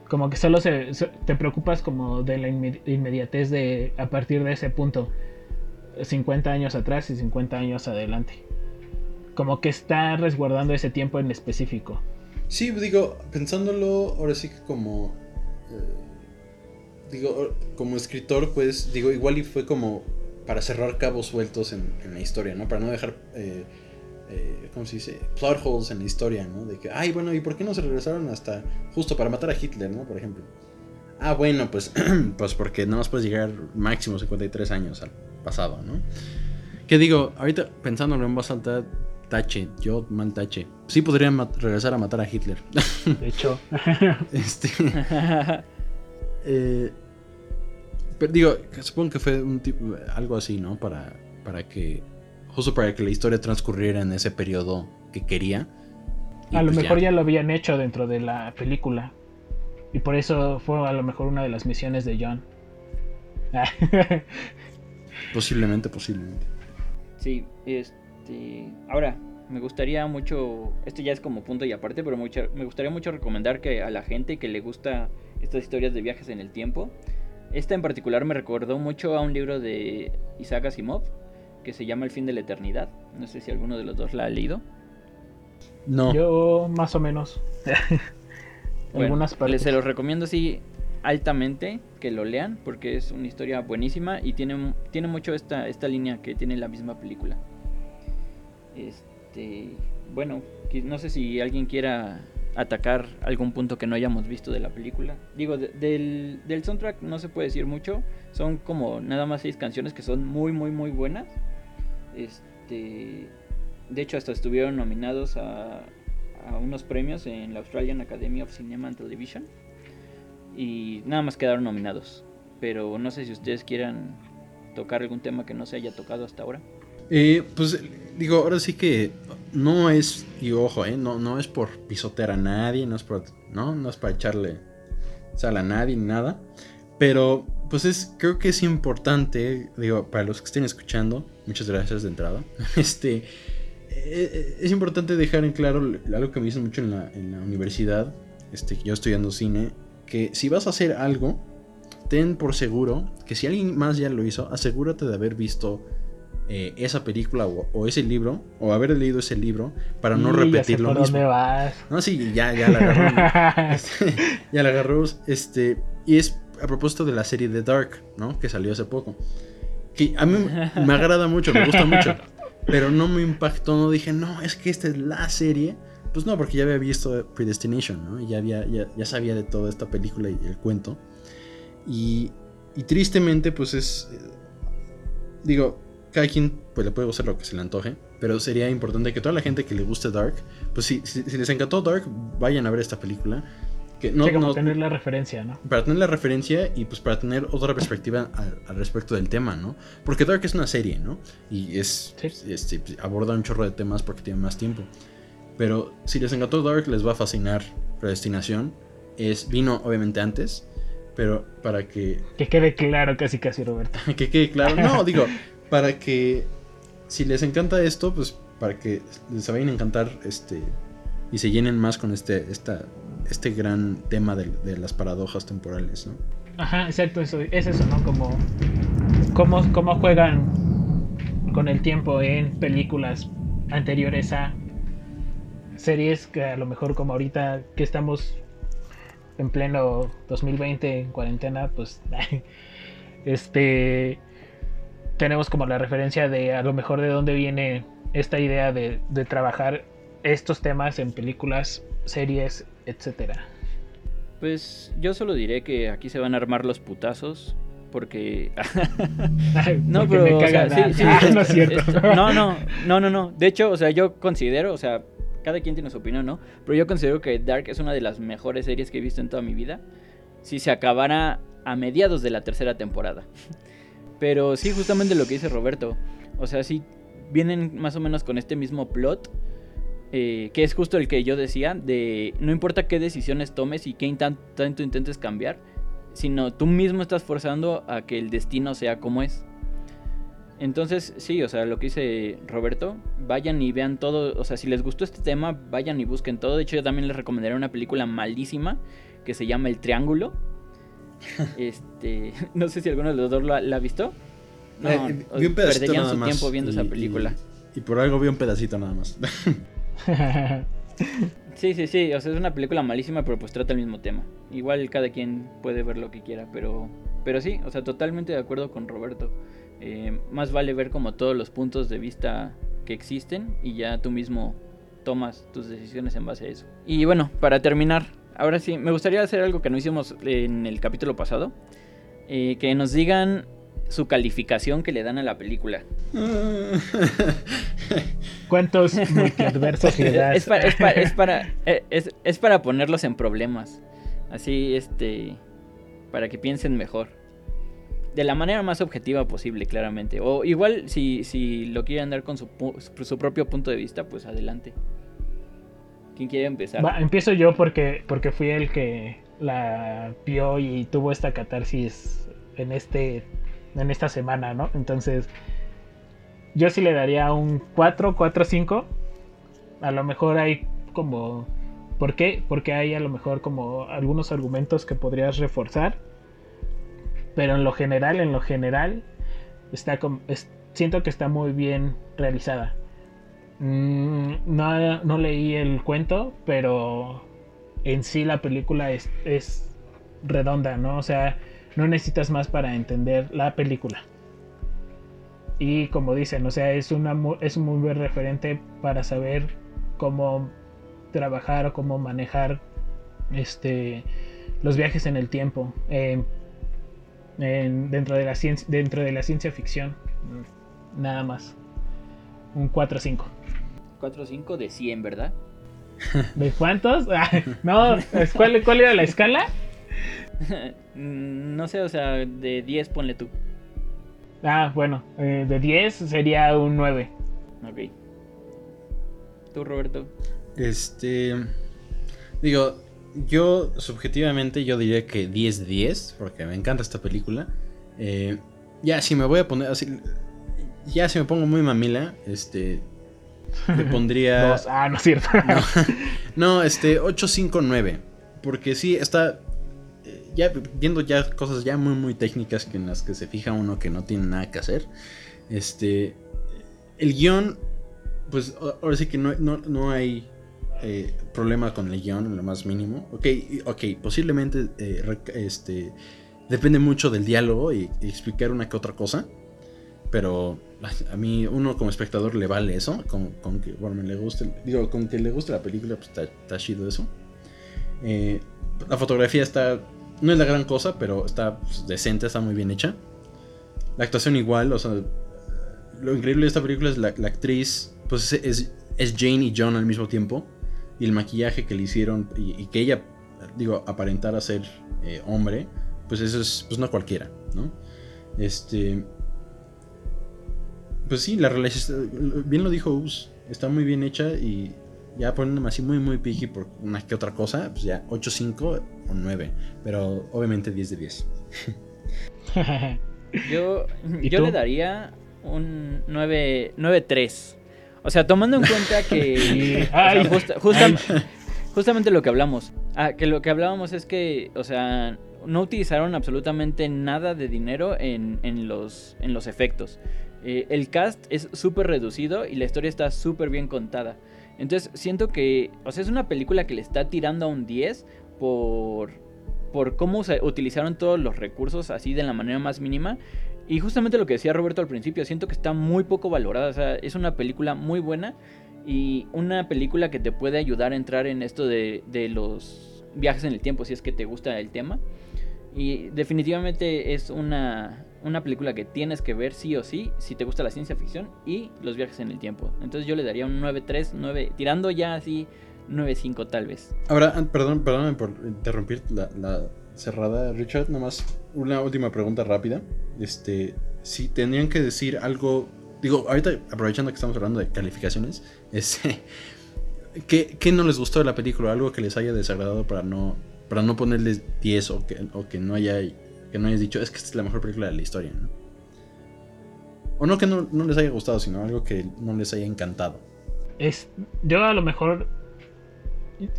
Como que solo se, te preocupas como de la inmediatez de a partir de ese punto. 50 años atrás y 50 años adelante. Como que está resguardando ese tiempo en específico. Sí, digo, pensándolo ahora sí que como... Eh, digo, como escritor, pues digo, igual y fue como para cerrar cabos sueltos en, la historia, ¿no? Para no dejar... Eh, eh, ¿cómo se dice? Plot holes en la historia, ¿no? De que, ay, bueno, ¿y por qué no se regresaron hasta justo para matar a Hitler, ¿no? Por ejemplo. Ah, bueno, pues, pues porque no más puedes llegar máximo 53 años al pasado, ¿no? Que digo, ahorita pensándolo en voz alta, tache, yo mal tache. Sí podría regresar a matar a Hitler. De hecho. este. eh, pero digo, supongo que fue un tipo, algo así, ¿no? Para, para que. Justo para que la historia transcurriera en ese periodo que quería. a lo pues mejor ya. lo habían hecho dentro de la película. Y por eso fue a lo mejor una de las misiones de John. posiblemente, posiblemente. Sí, este. Ahora, me gustaría mucho. Esto ya es como punto y aparte, pero me gustaría mucho recomendar que a la gente que le gusta estas historias de viajes en el tiempo. Esta en particular me recordó mucho a un libro de Isaac Asimov que se llama El fin de la eternidad. No sé si alguno de los dos la ha leído. No. Yo más o menos. Algunas partes. Se los recomiendo así altamente que lo lean porque es una historia buenísima y tiene, tiene mucho esta, esta línea que tiene la misma película. Este, bueno, no sé si alguien quiera atacar algún punto que no hayamos visto de la película. Digo, del, del, soundtrack no se puede decir mucho. Son como nada más seis canciones que son muy, muy, muy buenas. Este, de hecho, hasta estuvieron nominados a, a unos premios en la Australian Academy of Cinema and Television y nada más quedaron nominados. Pero no sé si ustedes quieran tocar algún tema que no se haya tocado hasta ahora. Eh, pues digo, ahora sí que no es, y ojo, eh, no, no es por pisotear a nadie, no es por, no, no es para echarle sal a nadie ni nada. Pero pues es, creo que es importante, digo, para los que estén escuchando, muchas gracias de entrada. Este, eh, es importante dejar en claro algo que me dicen mucho en la, universidad, este, yo estudiando cine, que si vas a hacer algo, ten por seguro que si alguien más ya lo hizo, asegúrate de haber visto eh, esa película o, ese libro, o haber leído ese libro, para no repetir lo mismo. No, sí, ya, ya la agarró. este, ya la agarró. Este, y es a propósito de la serie The Dark, ¿no? Que salió hace poco. Que a mí me agrada mucho, me gusta mucho. Pero no me impactó, no dije, no, es que esta es la serie. Pues no, porque ya había visto Predestination, ¿no? Y ya, había, ya, sabía de toda esta película y el cuento. Y, y tristemente, pues es... Eh, digo, cada quien pues, le puede gustar lo que se le antoje, pero sería importante que toda la gente que le guste Dark, pues si, si, les encantó Dark, vayan a ver esta película. Que no, no, tener la referencia, ¿no? Para tener la referencia y pues para tener otra perspectiva al, respecto del tema, ¿no? Porque Dark es una serie, ¿no? Y es, este, aborda un chorro de temas porque tiene más tiempo. Pero si les encantó Dark, les va a fascinar Predestinación. Es, vino obviamente antes, pero para que... Que quede claro casi casi, Roberto. que quede claro. No, digo, para que si les encanta esto, pues para que les vayan a encantar este y se llenen más con este esta, este gran tema de, las paradojas temporales, ¿no? Ajá, exacto, eso, es eso, ¿no? Como cómo, cómo juegan con el tiempo en películas anteriores a series que a lo mejor como ahorita que estamos en pleno 2020 en cuarentena, pues este tenemos como la referencia de a lo mejor de dónde viene esta idea de, trabajar estos temas en películas, series, etcétera. Pues yo solo diré que aquí se van a armar los putazos porque no pero no es cierto. No no no no no. De hecho o sea yo considero o sea cada quien tiene su opinión no pero yo considero que Dark es una de las mejores series que he visto en toda mi vida si se acabara a mediados de la tercera temporada pero sí, justamente lo que dice Roberto. O sea, sí, vienen más o menos con este mismo plot. Eh, que es justo el que yo decía, de no importa qué decisiones tomes y qué tanto intentes cambiar, sino tú mismo estás forzando a que el destino sea como es. Entonces, sí, o sea, lo que dice Roberto, vayan y vean todo, o sea, si les gustó este tema, vayan y busquen todo. De hecho, yo también les recomendaré una película malísima que se llama El Triángulo, este, no sé si alguno de los dos lo ha, visto. No, eh, vi un pedacito perderían su tiempo viendo esa película. Y, por algo vi un pedacito nada más. sí, sí, sí. O sea, es una película malísima, pero pues trata el mismo tema. Igual cada quien puede ver lo que quiera, pero, pero sí, o sea, totalmente de acuerdo con Roberto. Eh, más vale ver como todos los puntos de vista que existen y ya tú mismo tomas tus decisiones en base a eso. Y bueno, para terminar, ahora sí, me gustaría hacer algo que no hicimos en el capítulo pasado. Eh, que nos digan su calificación que le dan a la película. ¿Cuántos multiversos le das? Es para, es, para, es, para, eh, es, es para ponerlos en problemas. Así, este. Para que piensen mejor. De la manera más objetiva posible, claramente. O igual, si, si lo quieren dar con su, su propio punto de vista, pues adelante. ¿Quién quiere empezar? Empiezo yo porque, porque fui el que la vio y tuvo esta catarsis en este en esta semana, ¿no? Entonces, yo sí le daría un 4, 4, 5. A lo mejor hay como... ¿Por qué? Porque hay a lo mejor como algunos argumentos que podrías reforzar. Pero en lo general, en lo general, está como, es, siento que está muy bien realizada. Mm, no, no, leí el cuento, pero en sí la película es, es redonda, ¿no? O sea, no necesitas más para entender la película. Y como dicen, o sea, es, una, es un muy buen referente para saber cómo trabajar o cómo manejar este, los viajes en el tiempo en, dentro, de la ciencia, dentro de la ciencia ficción. Nada más. Un 4-5. 4-5 de 100, ¿verdad? ¿De cuántos? no, ¿cuál, ¿cuál era la escala? no sé, o sea, de 10 ponle tú. Ah, bueno, eh, de 10 sería un 9. Ok. ¿Tú, Roberto? Este. Digo, yo subjetivamente yo diría que 10 de 10, porque me encanta esta película. Eh, ya, si me voy a poner así. Ya, si me pongo muy mamila, este. Le pondría. Dos. Ah, no es cierto. no, no, este, 859. Porque sí, está ya viendo ya cosas ya muy muy técnicas que en las que se fija uno que no tiene nada que hacer. Este el guion pues ahora sí que no, no, hay eh, problema con el guion en lo más mínimo. Ok, ok, posiblemente eh, este, depende mucho del diálogo y, explicar una que otra cosa. Pero a mí, uno como espectador le vale eso. Con, con que bueno, le guste, digo, con que le guste la película, pues está, chido eso. Eh, la fotografía está no es la gran cosa, pero está pues, decente, está muy bien hecha. La actuación igual, o sea, lo increíble de esta película es la, actriz, pues es, es, Jane y John al mismo tiempo. Y el maquillaje que le hicieron y, que ella, digo, aparentara ser eh, hombre, pues eso es pues no cualquiera, ¿no? Este... Pues sí, la relación, bien lo dijo Us, está muy bien hecha y ya poniéndome así muy, muy picky por una que otra cosa, pues ya 8, 5 o 9. Pero obviamente 10 de 10. yo yo le daría un 9, 9 3. O sea, tomando en cuenta que. justamente lo que hablamos. Ah, que lo que hablábamos es que, o sea, no utilizaron absolutamente nada de dinero en, en, los, en los efectos. Eh, el cast es súper reducido y la historia está súper bien contada. Entonces siento que, o sea, es una película que le está tirando a un 10 por, por cómo se utilizaron todos los recursos así de la manera más mínima. Y justamente lo que decía Roberto al principio, siento que está muy poco valorada. O sea, es una película muy buena y una película que te puede ayudar a entrar en esto de, de los viajes en el tiempo, si es que te gusta el tema. Y definitivamente es una, una película que tienes que ver sí o sí si te gusta la ciencia ficción y los viajes en el tiempo. Entonces yo le daría un 9-3, 9, tirando ya así 9-5 tal vez. Ahora, ah, perdón, perdóname por interrumpir la, cerrada, Richard, nomás una última pregunta rápida. Este, si tenían que decir algo, digo, ahorita aprovechando que estamos hablando de calificaciones, este, ¿qué, ¿qué, no les gustó de la película? Algo que les haya desagradado para no, para no ponerles 10 o que, o que no haya que no hayas dicho, es que esta es la mejor película de la historia, ¿no? O no que no, les haya gustado, sino algo que no les haya encantado. Es, yo a lo mejor,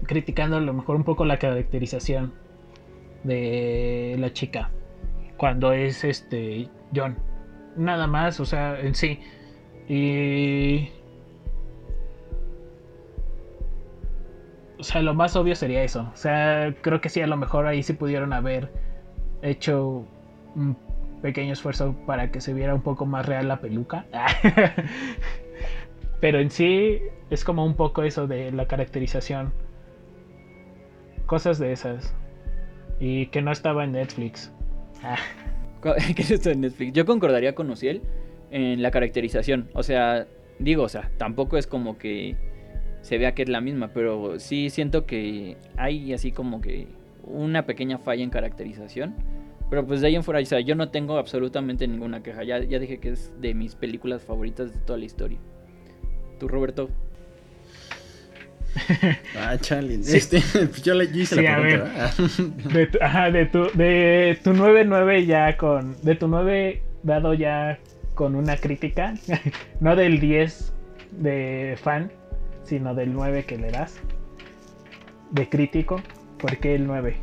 criticando a lo mejor un poco la caracterización de la chica, cuando es este John. Nada más, o sea, en sí. Y... O sea, lo más obvio sería eso. O sea, creo que sí, a lo mejor ahí sí pudieron haber hecho un pequeño esfuerzo para que se viera un poco más real la peluca. Pero en sí es como un poco eso de la caracterización. cosas de esas. Y que no estaba en Netflix. Ah. ¿Qué es esto en Netflix? Yo concordaría con Uciel en la caracterización. O sea, digo, o sea, tampoco es como que se vea que es la misma, pero sí siento que hay así como que una pequeña falla en caracterización. Pero pues de ahí en fuera, o sea, yo no tengo absolutamente ninguna queja. Ya, ya dije que es de mis películas favoritas de toda la historia. ¿Tú, Roberto? ah, chale. Este, pues yo, le, hice la pregunta. de, tu, ajá, de tu, de tu 9-9 ya con. De tu 9 dado ya con una crítica. no del 10 de fan, sino del 9 que le das. De crítico. ¿Por qué el 9?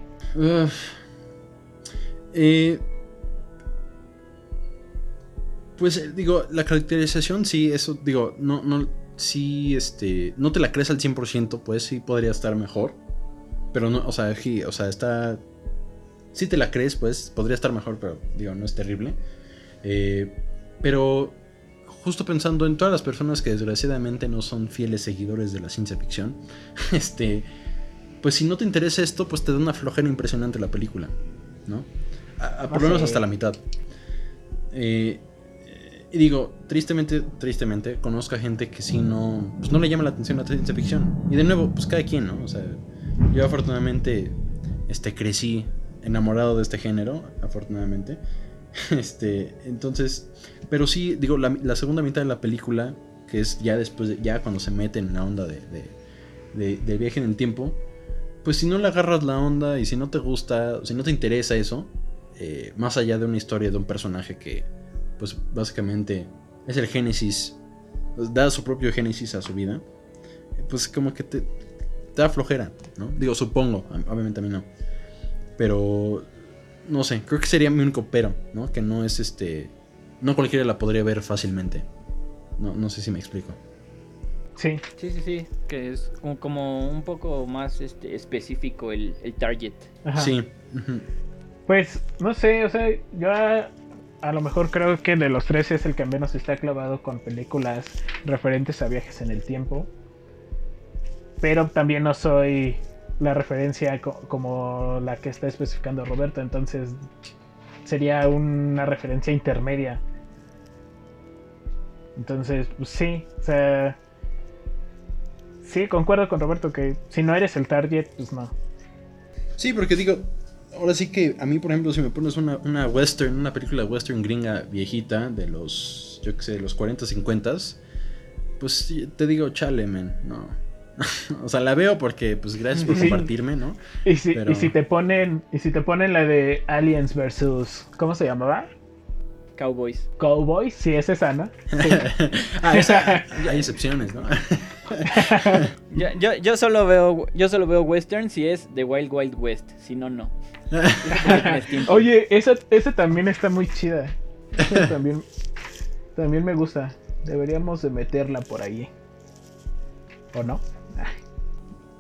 Eh, pues eh, digo, la caracterización sí, eso digo, no, no, sí, este, no te la crees al 100%, pues sí podría estar mejor. Pero no, o sea, sí, o sea, está... Si te la crees, pues podría estar mejor, pero digo, no es terrible. Eh, pero justo pensando en todas las personas que desgraciadamente no son fieles seguidores de la ciencia ficción, este, pues si no te interesa esto, pues te da una flojera impresionante la película, ¿no? por lo menos hasta la mitad. Eh, y digo, tristemente, tristemente, conozco a gente que sí no, pues no le llama la atención la ciencia ficción. Y de nuevo, pues cada quien, ¿no? O sea, yo afortunadamente este, crecí enamorado de este género, afortunadamente. Este, entonces, pero sí, digo, la, segunda mitad de la película, que es ya después, de, ya cuando se meten en la onda de, de, de, viaje en el tiempo, pues si no le agarras la onda y si no te gusta, si no te interesa eso, eh, más allá de una historia de un personaje que, pues básicamente es el génesis, da su propio génesis a su vida, pues como que te, da flojera, ¿no? Digo, supongo, obviamente a mí no. Pero, no sé, creo que sería mi único pero, ¿no? Que no es este, no cualquiera la podría ver fácilmente. No, no sé si me explico. Sí. Sí, sí, sí. Que es como, un poco más este, específico el, target. Sí. Pues, no sé, o sea, yo a, lo mejor creo que de los tres es el que menos está clavado con películas referentes a viajes en el tiempo. Pero también no soy la referencia como la que está especificando Roberto, entonces sería una referencia intermedia. Entonces, pues sí, o sea, sí, concuerdo con Roberto que si no eres el target, pues no. Sí, porque digo, ahora sí que a mí, por ejemplo, si me pones una, una western, una película western gringa viejita de los, yo qué sé, los 40, 50, pues te digo, chale, men, no. o sea, la veo porque, pues, gracias por compartirme, ¿no? Y si, y si te ponen, y si te ponen la de Aliens versus, ¿cómo se llamaba? Cowboys. Cowboys, sí, es esa, ¿no? ah, esa, hay excepciones, ¿no? yo, yo, solo veo, yo solo veo western si es The Wild Wild West, si no, no. Oye, esa, esa también está muy chida. también, también me gusta. Deberíamos de meterla por ahí. ¿O no?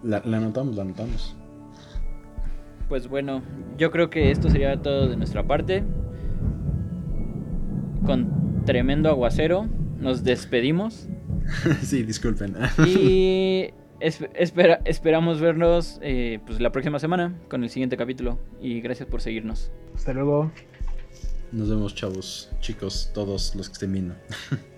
La, la anotamos, la anotamos. Pues bueno, yo creo que esto sería todo de nuestra parte. Con tremendo aguacero, nos despedimos. sí, disculpen. y espera, esperamos vernos eh, pues, la próxima semana con el siguiente capítulo. Y gracias por seguirnos. Hasta luego. Nos vemos, chavos, chicos, todos los que estén viendo.